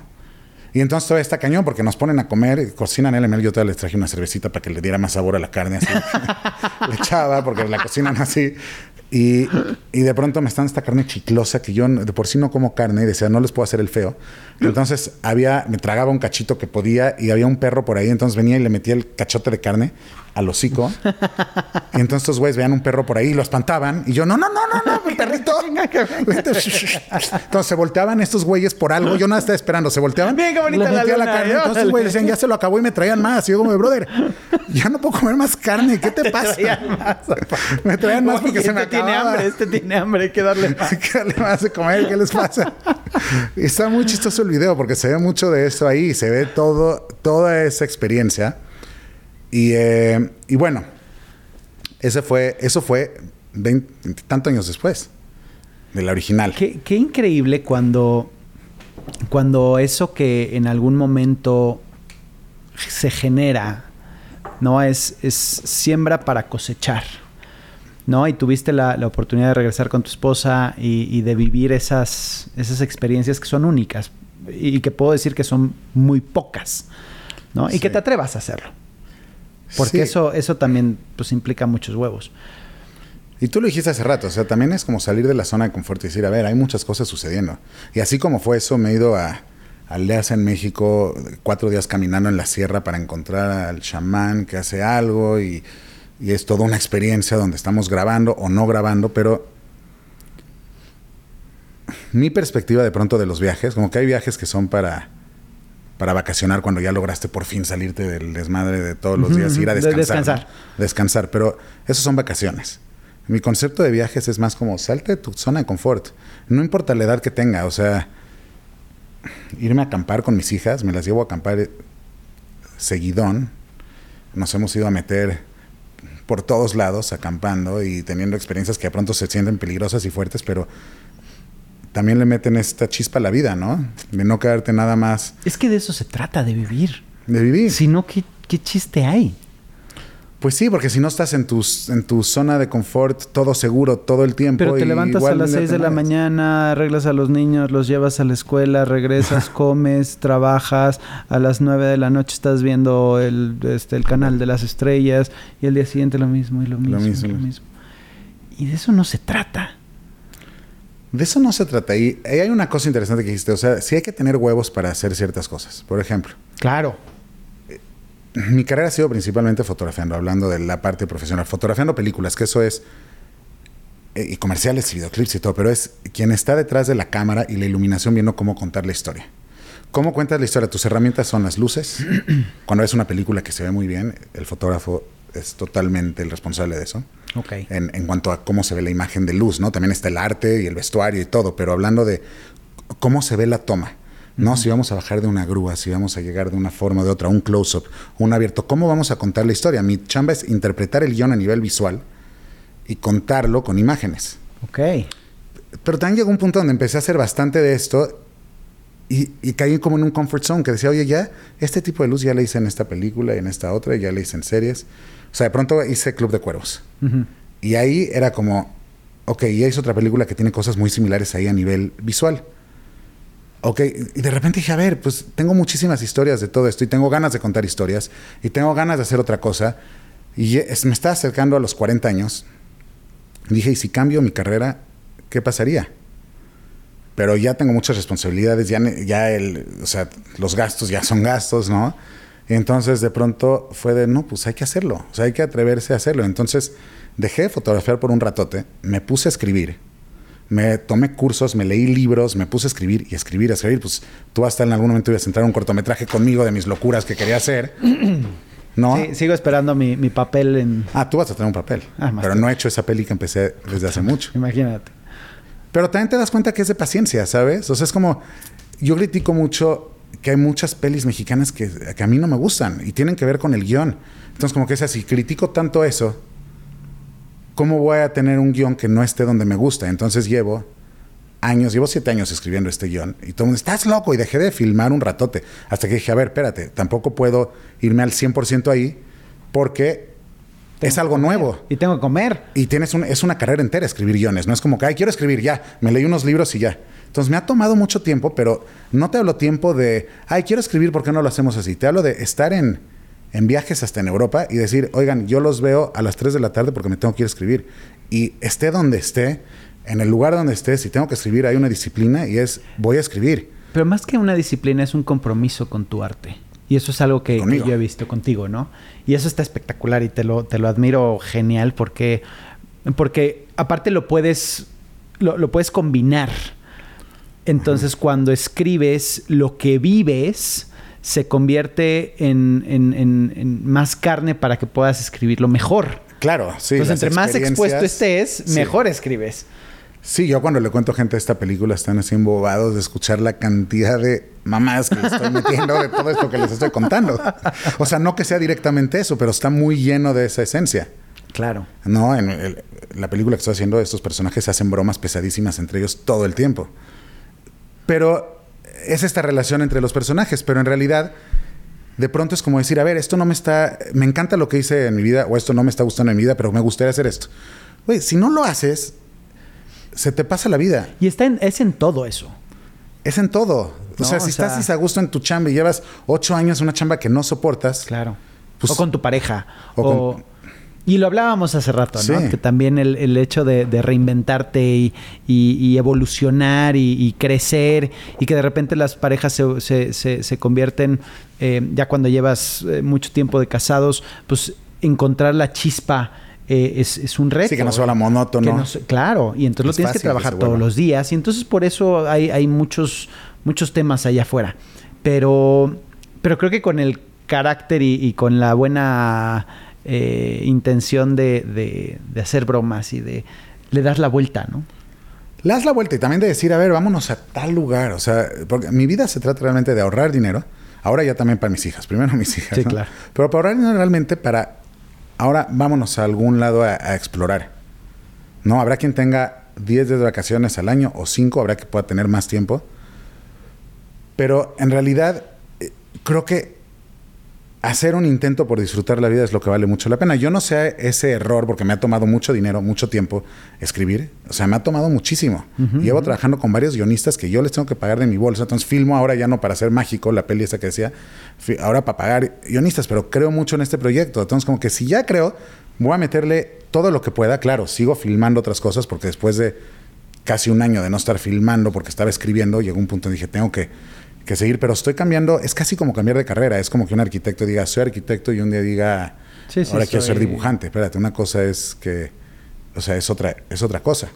Y entonces todavía está cañón porque nos ponen a comer, cocinan ML. Yo todavía les traje una cervecita para que le diera más sabor a la carne. Así. *laughs* le echaba porque la cocinan así. Y, y, de pronto me están esta carne chiclosa que yo de por sí no como carne y decía, no les puedo hacer el feo. Entonces había, me tragaba un cachito que podía y había un perro por ahí. Entonces venía y le metía el cachote de carne al hocico. y entonces estos güeyes veían un perro por ahí y lo espantaban. Y yo, no, no, no, no, no, mi perrito. *laughs* entonces se volteaban estos güeyes por algo. Yo no estaba esperando. Se volteaban. Bien, qué bonita la, la carne. Entonces los güeyes decían, ya se lo acabó y me traían más. Y yo como, brother, ya no puedo comer más carne. ¿Qué te *laughs* pasa? me traían más porque se me este tiene hambre, este tiene hambre. Hay que darle *laughs* más. hay que darle más de comer. ¿Qué les pasa? está muy chistoso el video porque se ve mucho de eso ahí. Se ve todo, toda esa experiencia. Y, eh, y bueno, ese fue, eso fue tantos años después de la original. Qué, qué, increíble cuando, cuando eso que en algún momento se genera, ¿no? Es, es siembra para cosechar. ¿no? Y tuviste la, la, oportunidad de regresar con tu esposa y, y, de vivir esas, esas experiencias que son únicas y que puedo decir que son muy pocas, ¿no? Y que te atrevas a hacerlo. Porque eso, eso también pues, implica muchos huevos. Y tú lo dijiste hace rato, o sea, también es como salir de la zona de confort y decir, a ver, hay muchas cosas sucediendo. Y así como fue eso, me he ido a aldeas en México, cuatro días caminando en la sierra para encontrar al chamán que hace algo y, y es toda una experiencia donde estamos grabando o no grabando, pero mi perspectiva de pronto de los viajes, como que hay viajes que son para para vacacionar cuando ya lograste por fin salirte del desmadre de todos los días, ir a descansar. descansar. Descansar, pero esos son vacaciones. Mi concepto de viajes es más como salte de tu zona de confort. No importa la edad que tenga, o sea, irme a acampar con mis hijas, me las llevo a acampar seguidón. Nos hemos ido a meter por todos lados acampando y teniendo experiencias que de pronto se sienten peligrosas y fuertes, pero también le meten esta chispa a la vida, ¿no? De no quedarte nada más. Es que de eso se trata, de vivir. De vivir. Si no, ¿qué, chiste hay? Pues sí, porque si no estás en, tus, en tu zona de confort, todo seguro, todo el tiempo. Pero te levantas a las 6 de la mañana, arreglas a los niños, los llevas a la escuela, regresas, *laughs* comes, trabajas, a las 9 de la noche estás viendo el, este, el canal de las estrellas y el día siguiente lo mismo y lo mismo. Lo mismo. Y lo mismo. Y de eso no se trata. De eso no se trata. Y hay una cosa interesante que dijiste. O sea, sí hay que tener huevos para hacer ciertas cosas. Por ejemplo. Claro. Mi carrera ha sido principalmente fotografiando, hablando de la parte profesional. Fotografiando películas, que eso es. eh, y comerciales y videoclips y todo, pero es quien está detrás de la cámara y la iluminación viendo cómo contar la historia. ¿Cómo cuentas la historia? Tus herramientas son las luces. *clears throat* Cuando ves una película que se ve muy bien, el fotógrafo es totalmente el responsable de eso. Ok. En, en cuanto a cómo se ve la imagen de luz, ¿no? También está el arte y el vestuario y todo, pero hablando de cómo se ve la toma, ¿no? Si vamos a bajar de una grúa, si vamos a llegar de una forma o de otra, un close-up, un abierto, ¿cómo vamos a contar la historia? Mi chamba es interpretar el guion a nivel visual y contarlo con imágenes. Ok. Pero también llegó un punto donde empecé a hacer bastante de esto y, y caí como en un comfort zone que decía, oye, ya, este tipo de luz ya le hice en esta película y en esta otra, y ya le hice en series. O sea, de pronto hice Club de Cuervos. Ujú. Y ahí era como, ok, ya hice otra película que tiene cosas muy similares ahí a nivel visual. Ok, y de repente dije, a ver, pues tengo muchísimas historias de todo esto y tengo ganas de contar historias y tengo ganas de hacer otra cosa. Y es- me estaba acercando a los 40 años. Dije, ¿y si cambio mi carrera, qué pasaría? Pero ya tengo muchas responsabilidades, ya, ya el, o sea, los gastos ya son gastos, ¿no? Entonces de pronto fue de, no, pues hay que hacerlo, o sea, hay que atreverse a hacerlo. Entonces dejé de fotografiar por un ratote, me puse a escribir, me tomé cursos, me leí libros, me puse a escribir y escribir, a escribir. Pues tú hasta en algún momento ibas a entrar a un cortometraje conmigo de mis locuras que quería hacer, *clears throat* ¿no? Sí, sigo esperando mi, mi papel en... Ah, tú vas a tener un papel, Ah, pero no he hecho esa peli que empecé desde hace mucho. Imagínate. Pero también te das cuenta que es de paciencia, ¿sabes? O sea, es como. Yo critico mucho que hay muchas pelis mexicanas que, que a mí no me gustan y tienen que ver con el guion. Entonces, como que es así, critico tanto eso, ¿cómo voy a tener un guion que no esté donde me gusta? Entonces llevo años, llevo siete años escribiendo este guion y todo el mundo, estás loco y dejé de filmar un ratote. Hasta que dije, a ver, espérate, tampoco puedo irme al 100% ahí porque es algo nuevo. Y tengo que comer. Y tienes un, es una carrera entera escribir guiones. No es como que, ay, quiero escribir ya. Me leí unos libros y ya. Entonces me ha tomado mucho tiempo, pero no te hablo tiempo de, ay, quiero escribir, ¿por qué no lo hacemos así? Te hablo de estar en, en viajes hasta en Europa y decir, oigan, yo los veo a las 3 de la tarde porque me tengo que ir a escribir. Y esté donde esté, en el lugar donde esté, si tengo que escribir, hay una disciplina y es, voy a escribir. Pero más que una disciplina es un compromiso con tu arte. Y eso es algo que, que yo he visto contigo, ¿no? Y eso está espectacular y te lo, te lo admiro genial porque, porque aparte lo puedes, lo, lo puedes combinar. Entonces cuando escribes lo que vives se convierte en, en- en- en más carne para que puedas escribirlo mejor. Claro, sí. Entonces entre más expuesto estés, sí. mejor escribes. Sí, yo cuando le cuento a gente esta película están así embobados de escuchar la cantidad de mamás que les estoy metiendo de todo esto que les estoy contando. O sea, no que sea directamente eso, pero está muy lleno de esa esencia. Claro. No, en el- la película que estoy haciendo, estos personajes hacen bromas pesadísimas entre ellos todo el tiempo. Pero es esta relación entre los personajes, pero en realidad de pronto es como decir, a ver, esto no me está, me encanta lo que hice en mi vida o esto no me está gustando en mi vida, pero me gustaría hacer esto. Güey, si no lo haces, se te pasa la vida. Y está en- es en todo eso. Es en todo. O sea, si estás a gusto en tu chamba y llevas ocho años en una chamba que no soportas, Claro. Pues- o con tu pareja. o O con- Y lo hablábamos hace rato, ¿no? Sí. Que también el, el hecho de, de reinventarte y, y- y evolucionar y, y crecer y que de repente las parejas se, se- se- se convierten, eh, ya cuando llevas eh, mucho tiempo de casados, pues encontrar la chispa eh, es, es un reto. Sí, que no sea monótono. No claro, y entonces Es lo tienes que trabajar todos los días y entonces por eso hay, hay muchos, muchos temas allá afuera. Pero, pero creo que con el carácter y con la buena eh, intención de, de- de hacer bromas y de le das la vuelta, ¿no? Le das la vuelta y también de decir, a ver, vámonos a tal lugar. O sea, porque mi vida se trata realmente de ahorrar dinero. Ahora ya también para mis hijas. Primero mis hijas. Sí, ¿no? claro. Pero para ahorrar dinero realmente para. Ahora vámonos a algún lado a, a explorar. No, habrá quien tenga 10 días de vacaciones al año o 5, habrá que pueda tener más tiempo. Pero en realidad, eh, creo que hacer un intento por disfrutar la vida es lo que vale mucho la pena. Yo no sé ese error porque me ha tomado mucho dinero, mucho tiempo escribir. O sea, me ha tomado muchísimo. Llevo trabajando con varios guionistas que yo les tengo que pagar de mi bolsa. Entonces filmo ahora ya no para ser mágico, la peli esa que decía, ahora para pagar guionistas, pero creo mucho en este proyecto. Entonces como que si ya creo, voy a meterle todo lo que pueda. Claro, sigo filmando otras cosas porque después de casi un año de no estar filmando porque estaba escribiendo, llegó un punto en que dije, tengo que que seguir, pero estoy cambiando, es casi como cambiar de carrera, es como que un arquitecto diga, soy arquitecto y un día diga, ahora quiero ser dibujante, espérate, una cosa es que, o sea, es otra, es otra cosa.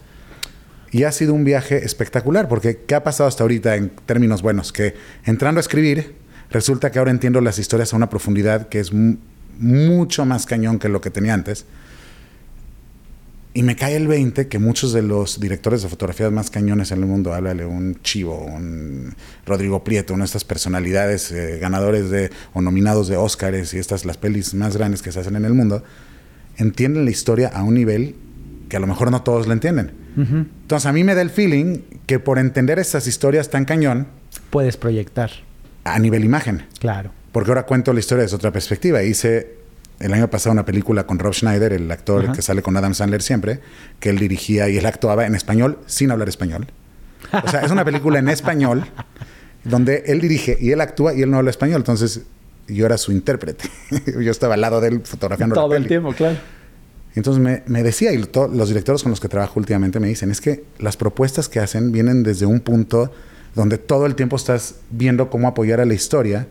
Y ha sido un viaje espectacular, porque ¿qué ha pasado hasta ahorita en términos buenos? Que entrando a escribir, resulta que ahora entiendo las historias a una profundidad que es mucho más cañón que lo que tenía antes y me cae el 20 que muchos de los directores de fotografías más cañones en el mundo, háblale un Chivo, un Rodrigo Prieto, una de estas personalidades eh, ganadores de o nominados de Oscars y estas las pelis más grandes que se hacen en el mundo, entienden la historia a un nivel que a lo mejor no todos la entienden. Entonces a mí me da el feeling que por entender estas historias tan cañón... Puedes proyectar. A nivel imagen. Claro. Porque ahora cuento la historia desde otra perspectiva. Hice el año pasado una película con Rob Schneider, el actor que sale con Adam Sandler siempre, que él dirigía y él actuaba en español sin hablar español. O sea, es una película en español donde él dirige y él actúa y él no habla español. Entonces yo era su intérprete. *laughs* yo estaba al lado de él fotografiando Todo el tiempo, claro. entonces me, me decía, y los directores con los que trabajo últimamente me dicen, es que las propuestas que hacen vienen desde un punto donde todo el tiempo estás viendo cómo apoyar a la historia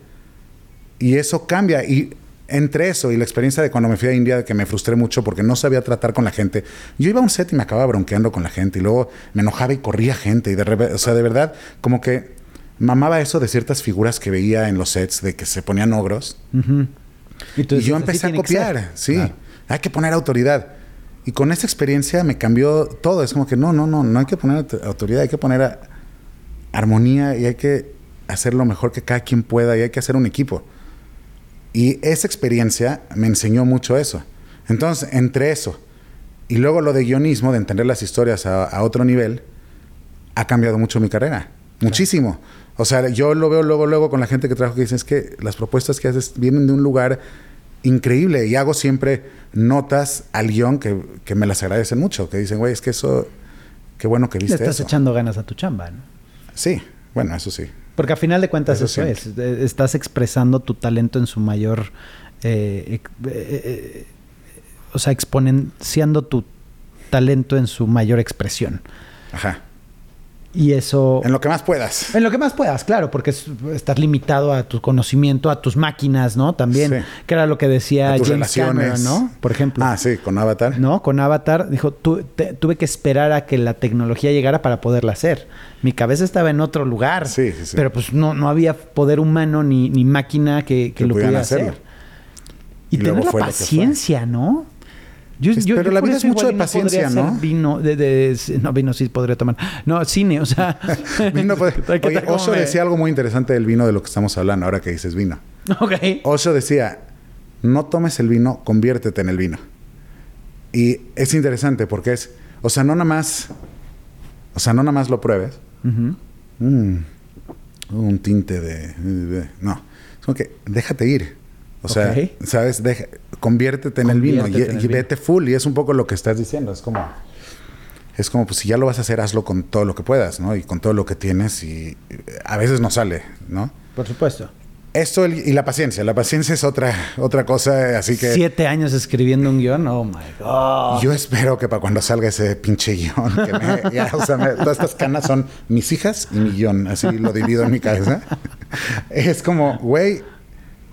y eso cambia. Y entre eso y la experiencia de cuando me fui a India, que me frustré mucho porque no sabía tratar con la gente. Yo iba a un set y me acababa bronqueando con la gente y luego me enojaba y corría gente. Y de, o sea, de verdad, como que mamaba eso de ciertas figuras que veía en los sets, de que se ponían ogros. y, yo empecé a copiar, sí. Hay que poner autoridad. Y con esa experiencia me cambió todo. Es como que no, no, no, no hay que poner autoridad, hay que poner armonía y hay que hacer lo mejor que cada quien pueda y hay que hacer un equipo. Y esa experiencia me enseñó mucho eso. Entonces, entre eso y luego lo de guionismo, de entender las historias a, otro nivel, ha cambiado mucho mi carrera. Muchísimo. O sea, yo lo veo luego, luego con la gente que trabajo que dicen es que las propuestas que haces vienen de un lugar increíble y hago siempre notas al guion que, que me las agradecen mucho, que dicen, güey, es que eso, qué bueno que viste. Le estás echando ganas a tu chamba, ¿no? Sí, bueno, eso sí. Porque a final de cuentas eso, es. Estás expresando tu talento en su mayor... Eh, eh, eh, o sea, exponenciando tu talento en su mayor expresión. Ajá. Y eso... En lo que más puedas. En lo que más puedas, claro, porque estás limitado a tu conocimiento, a tus máquinas, ¿no? También, que era lo que decía James Cameron, ¿no? Por ejemplo. Ah, sí, con Avatar. No, con Avatar, dijo, tuve que esperar a que la tecnología llegara para poderla hacer. Mi cabeza estaba en otro lugar, sí, sí, sí. pero pues no, no había poder humano ni, ni máquina que, lo pudiera hacer. Y, tener la paciencia, ¿no? Pero la vida es mucho de paciencia, ¿no? Vino, de, no, vino sí podría tomar. No, cine, o sea. *laughs* vino *laughs* Oye, Osho decía algo muy interesante del vino de lo que estamos hablando, ahora que dices vino. *laughs* Ok. Osho decía, no tomes el vino, conviértete en el vino. Y es interesante porque es, o sea, no nada más, o sea, no nada más lo pruebes. Mm, un tinte de, de, No, es como que déjate ir. O sea, ¿sabes? conviértete en el vino y, vete full. Y es un poco lo que estás diciendo. Es como, es como, pues si ya lo vas a hacer, hazlo con todo lo que puedas, ¿no? Y con todo lo que tienes. Y a veces no sale, ¿no? Por supuesto. Esto y la paciencia. La paciencia es otra, otra cosa, así que... Siete años escribiendo un guion, oh my God. Yo espero que para cuando salga ese pinche guion, que me, *laughs* ya, o sea, todas estas canas son mis hijas y mi guion, así lo divido en mi cabeza. Es como, güey,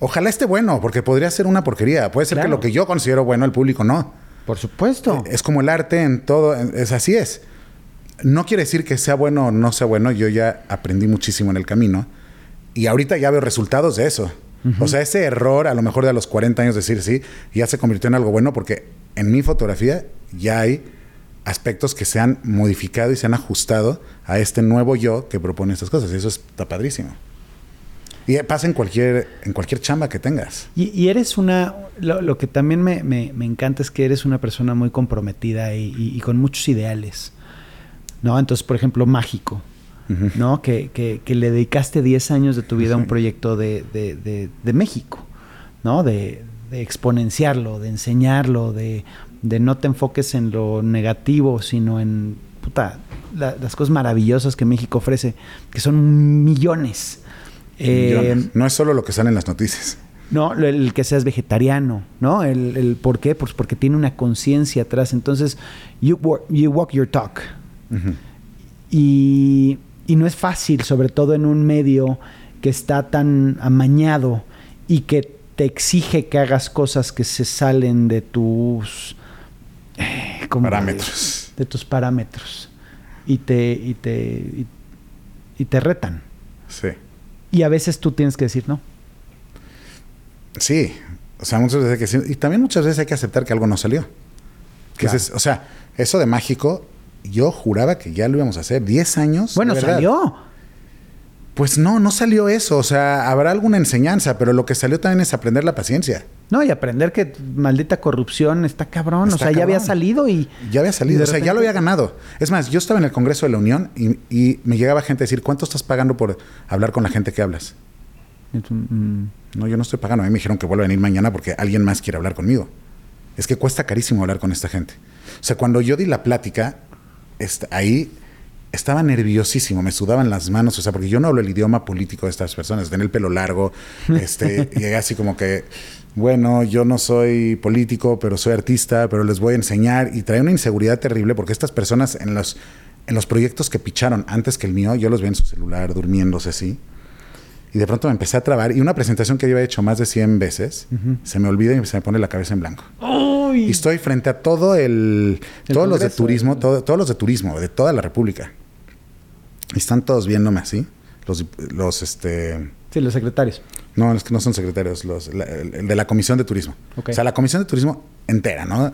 Ojalá esté bueno, porque podría ser una porquería. Puede ser que lo que yo considero bueno, el público no. Por supuesto. Es como el arte en todo, es así es. No quiere decir que sea bueno o no sea bueno, yo ya aprendí muchísimo en el camino y ahorita ya veo resultados de eso. O sea, ese error a lo mejor de a los 40 años decir sí, ya se convirtió en algo bueno porque en mi fotografía ya hay aspectos que se han modificado y se han ajustado a este nuevo yo que propone estas cosas. Y eso está padrísimo. Y pasa en cualquier, en cualquier chamba que tengas. Y, eres una, lo, que también me, me, me, encanta es que eres una persona muy comprometida y, y, con muchos ideales. ¿No? Entonces, por ejemplo, mágico. ¿No? Que, que, que, le dedicaste 10 años de tu vida a un proyecto de, de, de, México. ¿no? De, exponenciarlo, de enseñarlo, de, no te enfoques en lo negativo, sino en puta, las cosas maravillosas que México ofrece, que son millones. Eh, no es solo lo que sale en las noticias. No, el, que seas vegetariano, ¿no? El, por qué, pues porque tiene una conciencia atrás. Entonces, you, walk your talk. y, y no es fácil, sobre todo en un medio que está tan amañado y que te exige que hagas cosas que se salen de tus eh, parámetros. De, tus parámetros. Y te, y te, y, te retan. Sí. Y a veces tú tienes que decir no. Sí. O sea, muchas veces hay que Y también muchas veces hay que aceptar que algo no salió. Que o sea, eso de mágico, yo juraba que ya lo íbamos a hacer. 10 años. Bueno, salió. Pues no, no salió eso. O sea, habrá alguna enseñanza, pero lo que salió también es aprender la paciencia. No, y aprender que maldita corrupción está cabrón. o sea, ya había salido y. Ya había salido, o sea, ya lo había ganado. Es más, yo estaba en el Congreso de la Unión y, me llegaba gente a decir, ¿cuánto estás pagando por hablar con la gente que hablas? Mm. No, yo no estoy pagando. A mí me dijeron que vuelva a venir mañana porque alguien más quiere hablar conmigo. Es que cuesta carísimo hablar con esta gente. O sea, cuando yo di la plática, ahí estaba nerviosísimo, me sudaban las manos, o sea, porque yo no hablo el idioma político de estas personas, tenía el pelo largo, *laughs* este, llegué así como que, bueno, yo no soy político, pero soy artista, pero les voy a enseñar, y trae una inseguridad terrible porque estas personas en los, en los proyectos que picharon antes que el mío, yo los vi en su celular durmiéndose así, y de pronto me empecé a trabar, y una presentación que yo había hecho más de 100 veces, se me olvida y se me pone la cabeza en blanco. Y estoy frente a todo el, todos los de turismo, todos los de turismo, de toda la República. Están todos viéndome así. Los, los este. Sí, los secretarios. No, los que no son secretarios, los, el, de la Comisión de Turismo. O sea, la Comisión de Turismo entera, ¿no?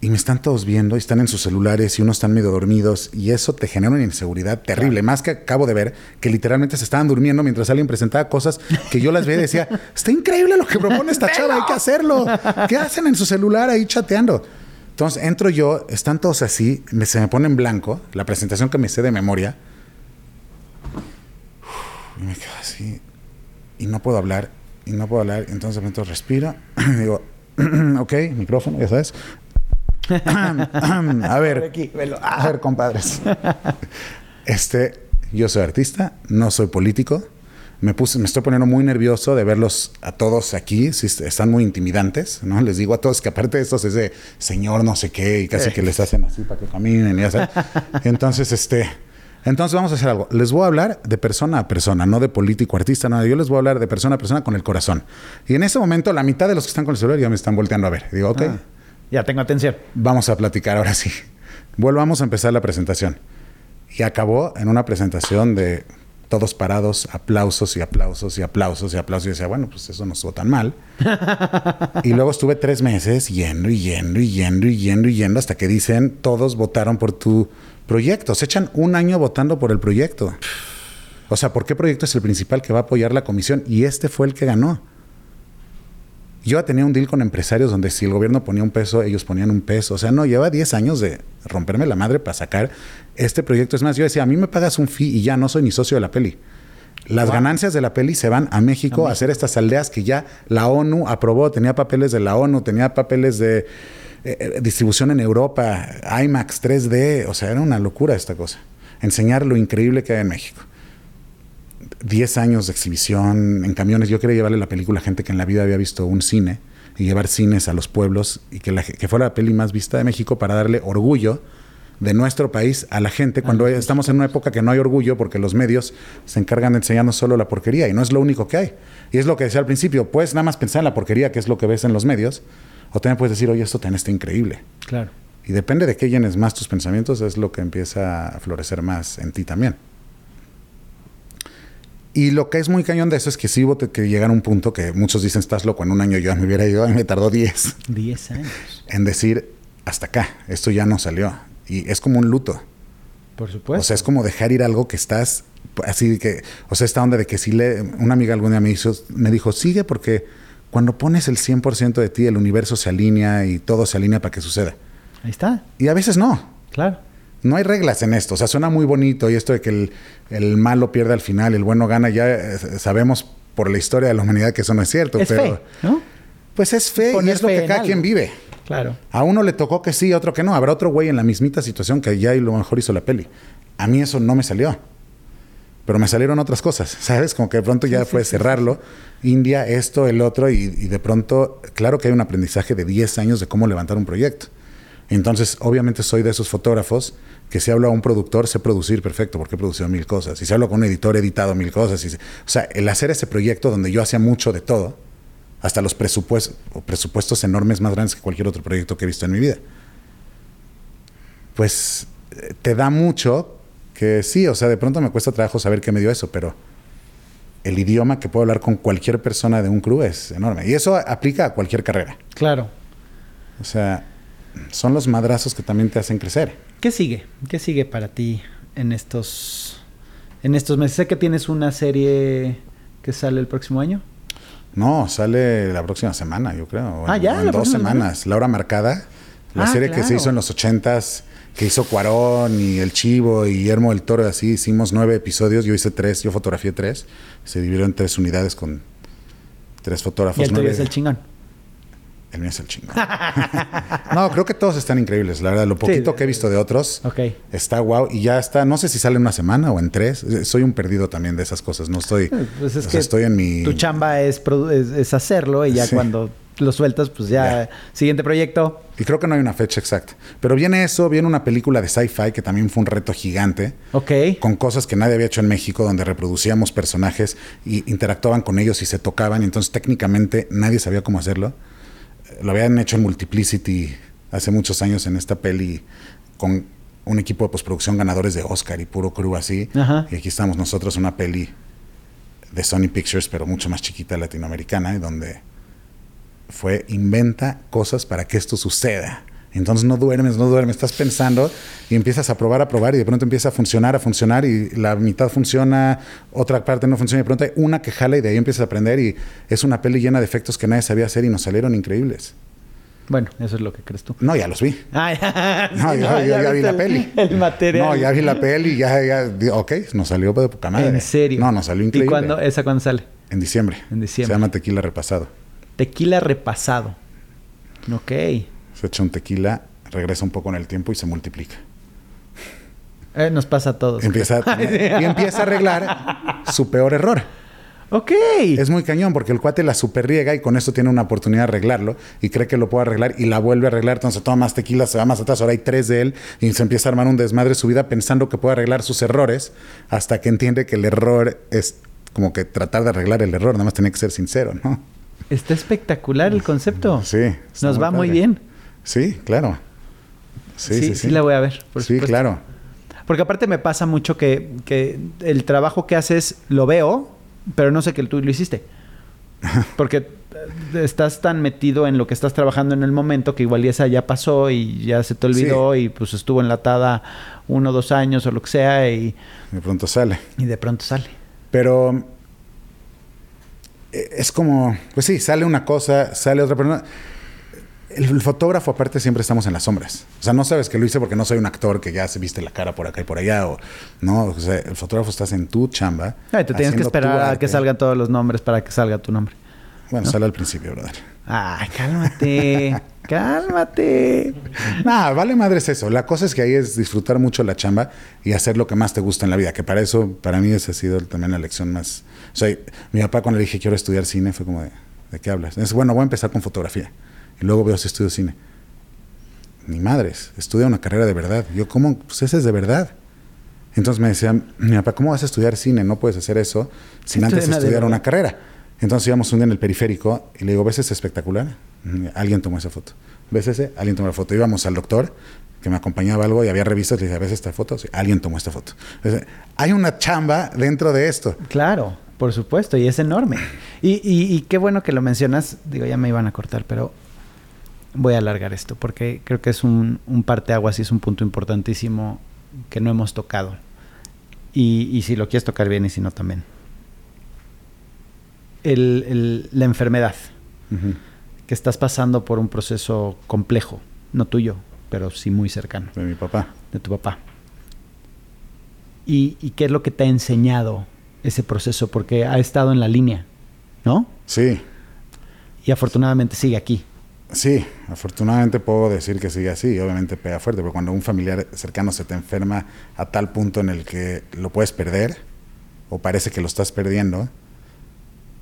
Y me están todos viendo y están en sus celulares y unos están medio dormidos y eso te genera una inseguridad terrible. Más que acabo de ver que literalmente se estaban durmiendo mientras alguien presentaba cosas que yo las veía y decía, *laughs* está increíble lo que propone esta *laughs* chava, hay que hacerlo. ¿Qué hacen en su celular ahí chateando? Entonces entro yo, están todos así, se me pone en blanco, la presentación que me sé de memoria. Y me quedo así. Y no puedo hablar, y no puedo hablar. Entonces de momento respiro. Y *clears throat* digo, *clears throat* ok, micrófono, ya sabes. *clears throat* a ver, a ver, compadres. *laughs* Este, yo soy artista, no soy político me puse, me estoy poniendo muy nervioso de verlos a todos aquí, están muy intimidantes, ¿no? Les digo a todos que aparte de estos es de señor no sé qué y casi que les hacen así para que caminen y ya *laughs* Entonces, este, entonces vamos a hacer algo. Les voy a hablar de persona a persona, no de político, artista, nada. Yo les voy a hablar de persona a persona con el corazón. Y en ese momento la mitad de los que están con el celular ya me están volteando a ver. Digo, ok. Ah, ya tengo atención. Vamos a platicar ahora sí. Volvamos a empezar la presentación. Y acabó en una presentación de todos parados, aplausos y aplausos y aplausos y aplausos. Y decía, bueno, pues eso no estuvo tan mal. *laughs* y luego estuve tres meses yendo y yendo y yendo y yendo y yendo hasta que dicen, todos votaron por tu proyecto. Se echan un año votando por el proyecto. O sea, ¿por qué proyecto es el principal que va a apoyar la comisión? Y este fue el que ganó. Yo tenía un deal con empresarios donde si el gobierno ponía un peso, ellos ponían un peso. O sea, no, lleva 10 años de romperme la madre para sacar este proyecto. Es más, yo decía, a mí me pagas un fee y ya no soy ni socio de la peli. Las ganancias de la peli se van a México a, hacer estas aldeas que ya la ONU aprobó. Tenía papeles de la ONU, tenía papeles de eh, eh, distribución en Europa, IMAX 3D. O sea, era una locura esta cosa. Enseñar lo increíble que hay en México. 10 años de exhibición en camiones. Yo quería llevarle la película a gente que en la vida había visto un cine y llevar cines a los pueblos y que, la, que fuera la peli más vista de México para darle orgullo de nuestro país a la gente cuando estamos en una época que no hay orgullo porque los medios se encargan de enseñarnos solo la porquería y no es lo único que hay. Y es lo que decía al principio, puedes nada más pensar en la porquería que es lo que ves en los medios o también puedes decir, oye, esto también está increíble. Claro. Y depende de qué llenes más tus pensamientos, es lo que empieza a florecer más en ti también. Y lo que es muy cañón de eso es que sí hubo que llegar a un punto que muchos dicen, estás loco, en un año yo me hubiera ido, mí me tardó 10. 10 años. En decir, hasta acá, esto ya no salió. Y es como un luto. Por supuesto. O sea, es como dejar ir algo que estás, así que, o sea, esta onda de que si le, una amiga algún día me, hizo, me dijo, sigue porque cuando pones el 100% de ti, el universo se alinea y todo se alinea para que suceda. Ahí está. Y a veces no. Claro no hay reglas en esto. O sea, suena muy bonito y esto de que el, malo pierde al final, el bueno gana, ya eh, sabemos por la historia de la humanidad que eso no es cierto. Es pero, fe, ¿no? Pues es fe y es lo que cada algo. quien vive. Claro. A uno le tocó que sí, a otro que no. Habrá otro güey en la mismita situación que ya y lo mejor hizo la peli. A mí eso no me salió. Pero me salieron otras cosas, *laughs* ¿sabes? Como que de pronto ya fue cerrarlo. India, esto, el otro, y, y de pronto, claro que hay un aprendizaje de 10 años de cómo levantar un proyecto. Entonces, obviamente soy de esos fotógrafos que si hablo a un productor, sé producir perfecto, porque he producido mil cosas. Y si hablo con un editor, he editado mil cosas. Y, se- o sea, el hacer ese proyecto donde yo hacía mucho de todo, hasta los presupuestos, o presupuestos enormes más grandes que cualquier otro proyecto que he visto en mi vida, pues eh, te da mucho que sí, o sea, de pronto me cuesta trabajo saber qué me dio eso, pero el idioma que puedo hablar con cualquier persona de un crew es enorme. Y eso aplica a cualquier carrera. Claro. O sea, son los madrazos que también te hacen crecer. ¿Qué sigue? ¿Qué sigue para ti en estos en estos meses? Sé que tienes una serie que sale el próximo año. No, sale la próxima semana, yo creo. Ah, en- ¿ya? En ¿La dos próxima semana? semanas. La hora marcada. La Ah, serie que se hizo en los ochentas, que hizo Cuarón y El Chivo y Guillermo del Toro, así hicimos nueve episodios. Yo hice tres, yo fotografié tres. Se dividió en tres unidades con tres fotógrafos. y el nueve- es el chingón. El mío es el chingón. *laughs* no, creo que todos están increíbles, la verdad. Lo poquito Sí. que he visto de otros está guau. Y ya está, no sé si sale en una semana o en tres. Eh, Soy un perdido también de esas cosas. No estoy. Pues es o sea, que estoy en mi. Tu chamba es, es, es hacerlo y ya Sí. cuando lo sueltas, pues ya, Ya. siguiente proyecto. Y creo que no hay una fecha exacta. Pero viene eso, viene una película de sci-fi que también fue un reto gigante. Ok. Con cosas que nadie había hecho en México, donde reproducíamos personajes y interactuaban con ellos y se tocaban. Y entonces técnicamente nadie sabía cómo hacerlo. Lo habían hecho en Multiplicity hace muchos años en esta peli con un equipo de postproducción ganadores de Oscar y puro crew así. Ajá. Y aquí estamos nosotros, una peli de Sony Pictures, pero mucho más chiquita latinoamericana, y donde fue inventa cosas para que esto suceda. Entonces no duermes, no duermes, estás pensando y empiezas a probar, a probar y de pronto empieza a funcionar, a funcionar y la mitad funciona, otra parte no funciona y de pronto hay una que jala y de ahí empiezas a aprender y es una peli llena de efectos que nadie sabía hacer y nos salieron increíbles. Bueno, eso es lo que crees tú. No, ya los vi. *laughs* Ah, ya. No, Sí, ya, ya- ya vi la el- peli. El material. No, ya vi la peli, ya, ya, di- ok, nos salió de poca madre. En serio. No, nos salió ¿Y increíble. cuándo? ¿Esa cuándo sale? En diciembre. En diciembre. Se llama Tequila Repasado. Tequila repasado. Ok. Echa un tequila, regresa un poco en el tiempo y se multiplica. Eh, nos pasa a todos. Empieza a *laughs* tener- y empieza a arreglar su peor error. Ok. Es muy cañón porque el cuate la super riega y con esto tiene una oportunidad de arreglarlo y cree que lo puede arreglar y la vuelve a arreglar. Entonces toma más tequila, se va más atrás. Ahora hay tres de él y se empieza a armar un desmadre de su vida pensando que puede arreglar sus errores hasta que entiende que el error es como que tratar de arreglar el error. Nada más tiene que ser sincero, ¿no? Está espectacular el concepto. Sí. está Nos va muy bien. Sí, claro. Sí, sí, sí. la voy a ver. por sí, supuesto. claro. Porque aparte me pasa mucho que, que el trabajo que haces lo veo, pero no sé que tú lo hiciste. *laughs* Porque eh, estás tan metido en lo que estás trabajando en el momento que igual esa ya pasó y ya se te olvidó y pues estuvo enlatada uno o dos años o lo que sea y, De pronto sale. y de pronto sale. Pero eh, es como, pues sí, sale una cosa, sale otra, pero no- el, el fotógrafo aparte siempre estamos en las sombras. O sea, no sabes que lo hice porque no soy un actor que ya se viste la cara por acá y por allá. O, no, o sea, el fotógrafo estás en tu chamba. Ay, te tienes que esperar a que salgan todos los nombres para que salga tu nombre. Bueno, sale al principio, brother. Ay, cálmate. *laughs* cálmate. Nada, vale madres eso. La cosa es que ahí es disfrutar mucho la chamba y hacer lo que más te gusta en la vida. Que para eso, para mí esa ha sido también la lección más. O sea, mi papá cuando le dije quiero estudiar cine fue como de, ¿de qué hablas? Es bueno, voy a empezar con fotografía. Y luego veo si estudio cine. Ni madres, estudia una carrera de verdad. Yo, ¿cómo? Pues esa es de verdad. Entonces me decía, mi papá, ¿cómo vas a estudiar cine? No puedes hacer eso sin antes estudiar una carrera. Entonces íbamos un día en el periférico y le digo, ¿ves ese espectacular? Alguien tomó esa foto. ¿Ves ese? Alguien tomó la foto. Íbamos al doctor que me acompañaba algo y había revistas y le dije, ¿ves esta foto? Sí, alguien tomó esta foto. Entonces, hay una chamba dentro de esto. Claro, por supuesto, y es enorme. Y, y- y qué bueno que lo mencionas. Digo, ya me iban a cortar, pero voy a alargar esto porque creo que es un, un parteaguas y es un punto importantísimo que no hemos tocado. Y, y si lo quieres tocar bien y si no también. El- el- la enfermedad, que estás pasando por un proceso complejo, no tuyo, pero sí muy cercano, De mi papá. de tu papá. ¿Y, y qué es lo que te ha enseñado ese proceso? Porque ha estado en la línea ¿no? Sí. Y afortunadamente sigue aquí. Sí, afortunadamente puedo decir que sigue así. Obviamente pega fuerte, pero cuando un familiar cercano se te enferma a tal punto en el que lo puedes perder, o parece que lo estás perdiendo,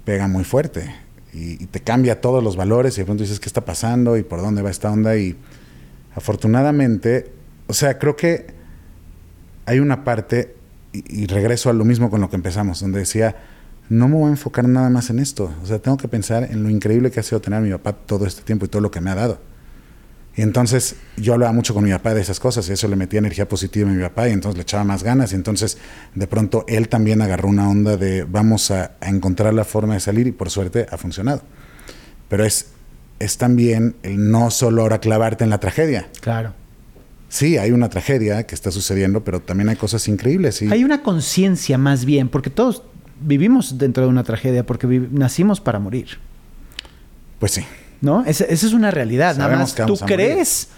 pega muy fuerte. Y, te cambia todos los valores y de pronto dices, ¿qué está pasando? ¿Y por dónde va esta onda? Y afortunadamente, o sea, creo que hay una parte, y regreso a lo mismo con lo que empezamos, donde decía, no me voy a enfocar nada más en esto. O sea, tengo que pensar en lo increíble que ha sido tener a mi papá todo este tiempo y todo lo que me ha dado. Y entonces yo hablaba mucho con mi papá de esas cosas y eso le metía energía positiva a mi papá y entonces le echaba más ganas y entonces de pronto él también agarró una onda de vamos a, a encontrar la forma de salir y por suerte ha funcionado. Pero es, es también el no solo ahora clavarte en la tragedia. Claro. Sí, hay una tragedia que está sucediendo, pero también hay cosas increíbles. Y Hay una conciencia más bien, porque todos vivimos dentro de una tragedia, porque nacimos para morir. Pues sí. ¿No? Esa, esa es una realidad. Nada Sabemos más que tú crees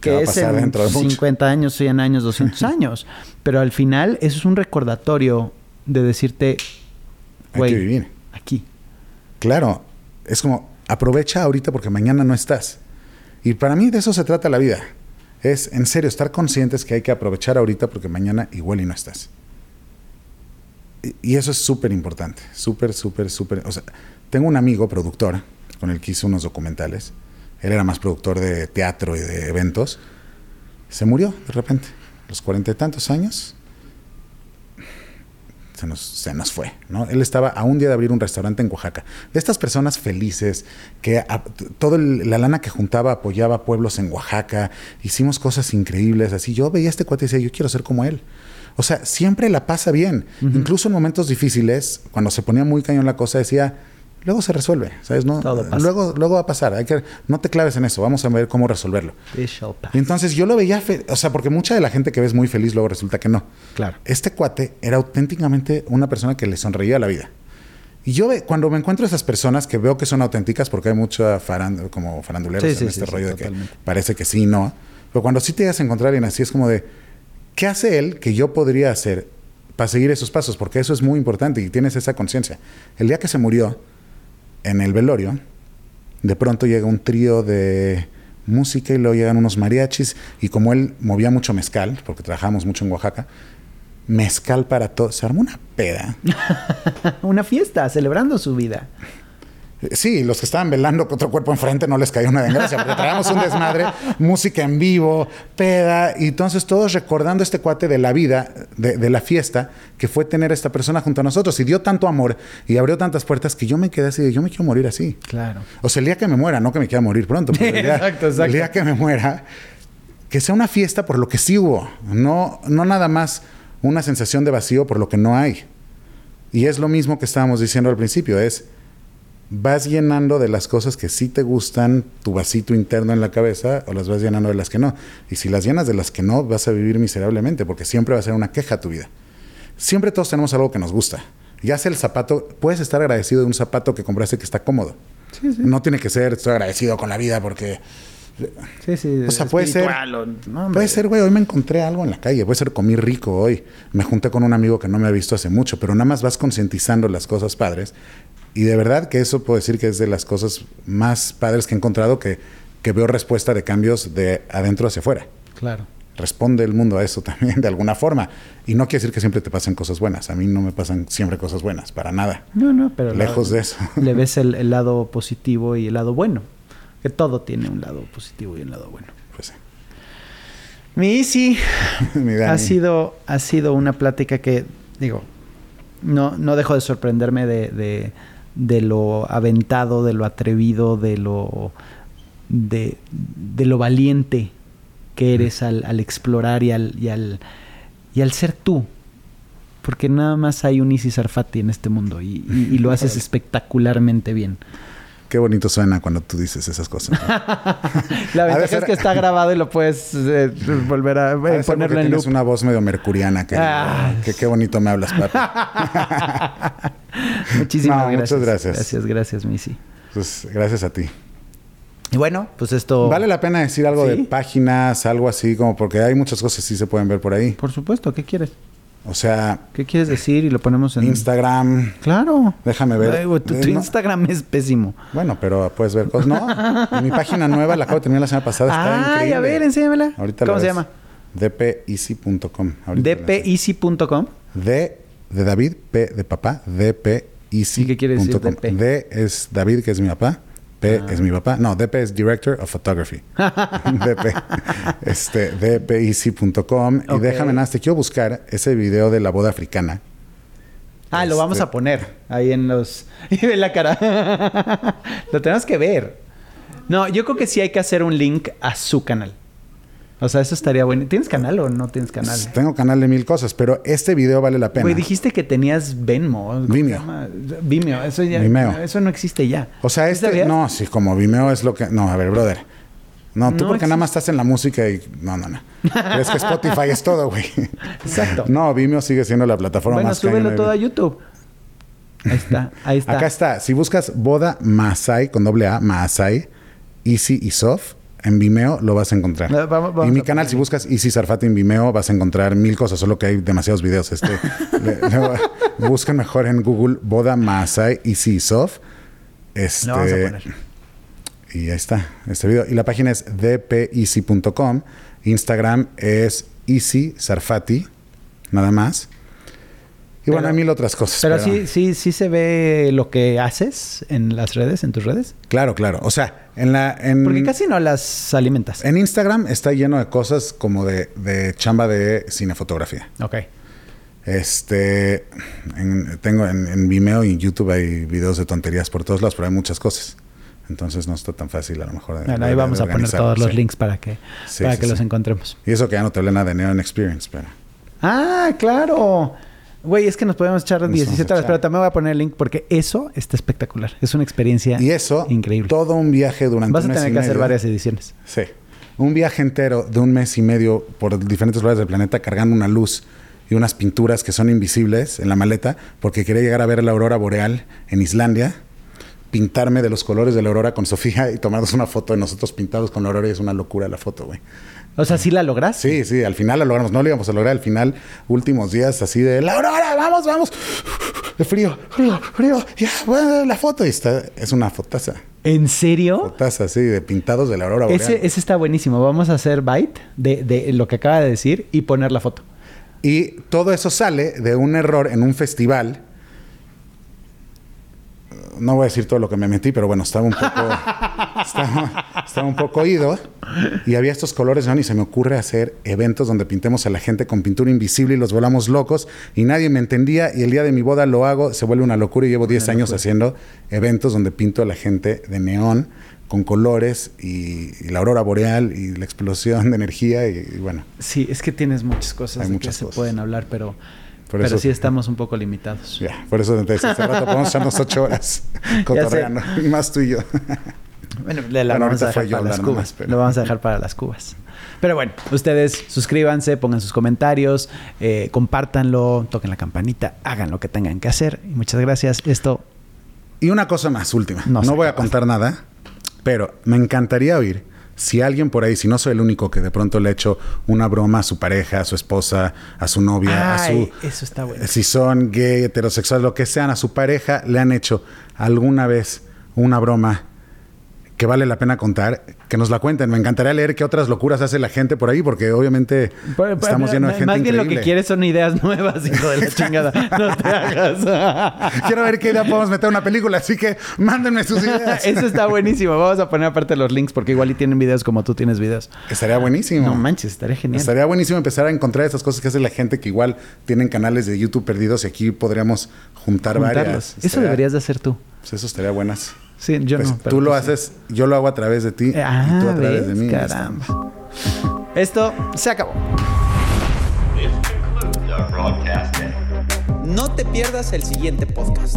Que es pasar en dentro de mucho. 50 años, 100 años, 200 *laughs* años. Pero al final, eso es un recordatorio de decirte, Hay que vivir. aquí. Claro, es como aprovecha ahorita porque mañana no estás. Y para mí de eso se trata la vida. Es en serio estar conscientes que hay que aprovechar ahorita porque mañana igual y no estás. Y, eso es súper importante, súper, súper, súper. O sea, tengo un amigo productor con el que hice unos documentales. Él era más productor de teatro y de eventos. Se murió de repente, los cuarenta y tantos años. Se nos, se nos fue, ¿no? Él estaba a un día de abrir un restaurante en Oaxaca. De estas personas felices, que toda la lana que juntaba apoyaba pueblos en Oaxaca, hicimos cosas increíbles, así. Yo veía a este cuate y decía, yo quiero ser como él. O sea, siempre la pasa bien. Incluso en momentos difíciles, cuando se ponía muy cañón la cosa, decía, luego se resuelve, ¿sabes? No. Luego, luego va a pasar. Hay que, no te claves en eso, vamos a ver cómo resolverlo. Y entonces yo lo veía, fe- o sea, porque mucha de la gente que ves muy feliz luego resulta que no. Claro. Este cuate era auténticamente una persona que le sonreía a la vida. Y yo cuando me encuentro esas personas que veo que son auténticas, porque hay mucha farand como faranduleros Sí, en sí, este sí, rollo de que parece que sí, no. Pero cuando sí te llegas a encontrar a alguien así, es como de, ¿qué hace él que yo podría hacer para seguir esos pasos? Porque eso es muy importante y tienes esa conciencia. El día que se murió, en el velorio, de pronto llega un trío de música y luego llegan unos mariachis y como él movía mucho mezcal, porque trabajamos mucho en Oaxaca, mezcal para todo, se armó una peda. *laughs* Una fiesta, celebrando su vida. Eh, Sí, los que estaban velando con otro cuerpo enfrente no les cayó una desgracia, porque traíamos un desmadre, *laughs* música en vivo, peda, y entonces todos recordando este cuate de la vida, de, de la fiesta, que fue tener a esta persona junto a nosotros, y dio tanto amor y abrió tantas puertas que yo me quedé así de, yo me quiero morir así. Claro. O sea, el día que me muera, no que me quiera morir pronto, pero el día, *laughs* Exacto, exacto. el día que me muera, que sea una fiesta por lo que sí hubo, no, no nada más una sensación de vacío por lo que no hay. Y es lo mismo que estábamos diciendo al principio, es vas llenando de las cosas que sí te gustan tu vasito interno en la cabeza o las vas llenando de las que no. Y si las llenas de las que no, vas a vivir miserablemente porque siempre va a ser una queja tu vida. Siempre todos tenemos algo que nos gusta. Ya sea el zapato, puedes estar agradecido de un zapato que compraste que está cómodo. No tiene que ser, estoy agradecido con la vida porque... Sí, sí. O sea, puede ser- o- no. Puede ser, güey, hoy me encontré algo en la calle, puede ser comí rico hoy, me junté con un amigo que no me ha visto hace mucho, pero nada más vas concientizando las cosas padres. Y de verdad que eso puedo decir que es de las cosas más padres que he encontrado que, que veo respuesta de cambios de adentro hacia afuera. Claro. Responde el mundo a eso *laughs* también de alguna forma. Y no quiere decir que siempre te pasen cosas buenas. A mí no me pasan siempre cosas buenas, para nada. No, no, pero... Lejos la- de eso. Le ves el, *laughs* el lado positivo y el lado bueno. Que todo tiene un lado positivo y un lado bueno. Pues sí. Mi *laughs* Dani. ha sido, ha sido una plática que, digo, no, no dejo de sorprenderme de, de, de lo aventado, de lo atrevido, de lo, de, de lo valiente que eres al, al explorar y al, y, al, y al ser tú. Porque nada más hay un Isis Arfati en este mundo y, y- y lo haces espectacularmente bien. Qué bonito suena cuando tú dices esas cosas. ¿no? *laughs* La ventaja ser- es que está grabado y lo puedes eh, volver a eh, ser ponerlo en tienes loop. una voz medio mercuriana. Que, Ah. que qué bonito me hablas, papi. *laughs* Muchísimas No, gracias. muchas gracias. Gracias, gracias, Missy. Pues gracias a ti. Y bueno, pues esto. Vale la pena decir algo Sí. de páginas, algo así, como porque hay muchas cosas que sí se pueden ver por ahí. Por supuesto, ¿qué quieres? O sea, ¿Qué quieres decir? Y lo ponemos en... Instagram. Claro. Déjame ver. Ay, güey, tu, Eh, tu no- Instagram es pésimo. Bueno, pero puedes ver cosas. No, mi página nueva, la acabo de terminar la semana pasada, está Ay, increíble. a ver, enséñamela. Ahorita ¿Cómo la se ves. llama? dpeasy.com. Dpeasy.com. D de David, P de papá, dpeasy.com. ¿Y qué quiere decir DP? D es David, que es mi papá. P Ah. es mi papá. No, DP es Director of Photography. *laughs* DP. Este. Ok. Y déjame nada, te quiero buscar ese video de la boda africana. Ah, lo vamos Este- a poner ahí en los... *laughs* Y ve la cara. *laughs* lo tenemos que ver. No, yo creo que sí hay que hacer un link a su canal. O sea, eso estaría bueno. ¿Tienes canal o no tienes canal? Tengo canal de mil cosas, pero este video vale la pena. Güey, dijiste que tenías Venmo. ¿cómo se Vimeo. Vimeo. Eso, ya, Vimeo. eso no existe ya. O sea, ¿Sí este, sabías? no, sí, como Vimeo es lo que. No, a ver, brother. No, tú No porque nada más estás en la música y. No, no, no. Crees que Spotify es todo, güey. Exacto. No, Vimeo sigue siendo la plataforma bueno, más cañona súbelo todo a YouTube. Ahí está, ahí está. Acá está. Si buscas boda Maasai con doble A, Maasai, Easy y Soft, en Vimeo lo vas a encontrar. Eh, vamos y mi canal, si buscas Easy Sarfati en Vimeo, vas a encontrar mil cosas, solo que hay demasiados videos. Este, *laughs* le- le- busquen mejor en Google boda Maasai, Easy Soft. Este, Lo vamos a poner. Y ahí está, este video. Y la página es dpeasy.com. Instagram es Easy Sarfati, nada más. Y bueno, Pero- hay mil otras cosas. Pero sí, sí, sí se ve lo que haces en las redes, en tus redes. Claro, claro. O sea, en la. En, Porque casi no las alimentas. En Instagram está lleno de cosas como de, de chamba de cinefotografía. Ok. Este. en- tengo en, en Vimeo y en YouTube hay videos de tonterías por todos lados, pero hay muchas cosas. Entonces no está tan fácil a lo mejor. de- Bueno, de- ahí vamos a poner todos los sí. links para que, Sí, para sí, que los encontremos. Y eso que ya no te hablé nada de Neon Experience, pero. Ah, claro. Güey, es que nos podemos echar Nos 17 vamos a horas, echar. pero también voy a poner el link porque eso está espectacular. Es una experiencia Y eso, increíble. todo un viaje durante Vas a un mes tener y que hacer medio. varias ediciones. Sí. Un viaje entero de un mes y medio por diferentes lugares del planeta cargando una luz y unas pinturas que son invisibles en la maleta porque quería llegar a ver la aurora boreal en Islandia, pintarme de los colores de la aurora con Sofía y tomarnos una foto de nosotros pintados con la aurora y es una locura la foto, güey. O sea, ¿sí la logras? Sí, sí, al final la logramos. No lo íbamos a lograr al final, últimos días así de la aurora, vamos, vamos. De frío, frío, frío. Ya, bueno, la foto y está, es una fotaza. ¿En serio? Fotaza así de pintados de la aurora boreal. Ese, ese está buenísimo. Vamos a hacer byte de, de lo que acaba de decir y poner la foto. Y todo eso sale de un error en un festival. No voy a decir todo lo que me metí, pero bueno, estaba un poco. *laughs* estaba, estaba un poco oído. Y había estos colores neón y se me ocurre hacer eventos donde pintemos a la gente con pintura invisible y los volamos locos. Y nadie me entendía. Y el día de mi boda lo hago, se vuelve una locura. Y llevo 10 años haciendo eventos donde pinto a la gente de neón con colores y, y la aurora boreal y la explosión de energía. Y, y bueno. Sí, es que tienes muchas cosas Hay de muchas que se pueden hablar, pero, Por pero eso- sí estamos un poco limitados. Ya, por eso te decía, hace rato podemos echarnos ocho horas *laughs* cotorreando. Más tú y yo. Bueno, le la Bueno, vamos a dejar para las cubas. nomás, pero- Lo vamos a dejar para las cubas. Pero bueno, ustedes suscríbanse, pongan sus comentarios, eh, compártanlo, toquen la campanita, hagan lo que tengan que hacer. Y muchas gracias. Esto, Y una cosa más, última. No No, voy a contar nada, pero me encantaría oír si alguien por ahí, si no soy el único que de pronto le ha hecho una broma a su pareja, a su esposa, a su novia, a su... eso está bueno. Si son gay, heterosexuales, lo que sean, a su pareja le han hecho alguna vez una broma que vale la pena contar, que nos la cuenten. Me encantaría leer qué otras locuras hace la gente por ahí, porque obviamente Pues, pues, estamos llenos de gente Más bien lo que quieres son ideas nuevas, hijo de la chingada. No te hagas. *laughs* Quiero ver qué idea podemos meter una película, así que mándenme sus ideas. Eso está buenísimo. Vamos a poner aparte los links porque igual y tienen videos como tú tienes videos. Estaría buenísimo. No manches, estaría genial. Estaría buenísimo empezar a encontrar esas cosas que hace la gente que igual tienen canales de YouTube perdidos y aquí podríamos juntar Juntarlos. varias. Eso deberías de hacer tú. pues eso estaría buenas. Sí, yo Pues no. pero tú lo sí. haces, yo lo hago a través de ti Eh, Ah, y tú a través ¿ves? de mí. ya Caramba. Esto se acabó. No te pierdas el siguiente podcast.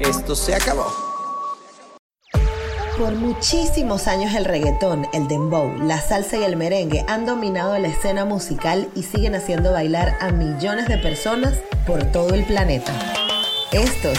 Esto se acabó. Por muchísimos años el reggaetón, el dembow, la salsa y el merengue han dominado la escena musical y siguen haciendo bailar a millones de personas por todo el planeta. Estos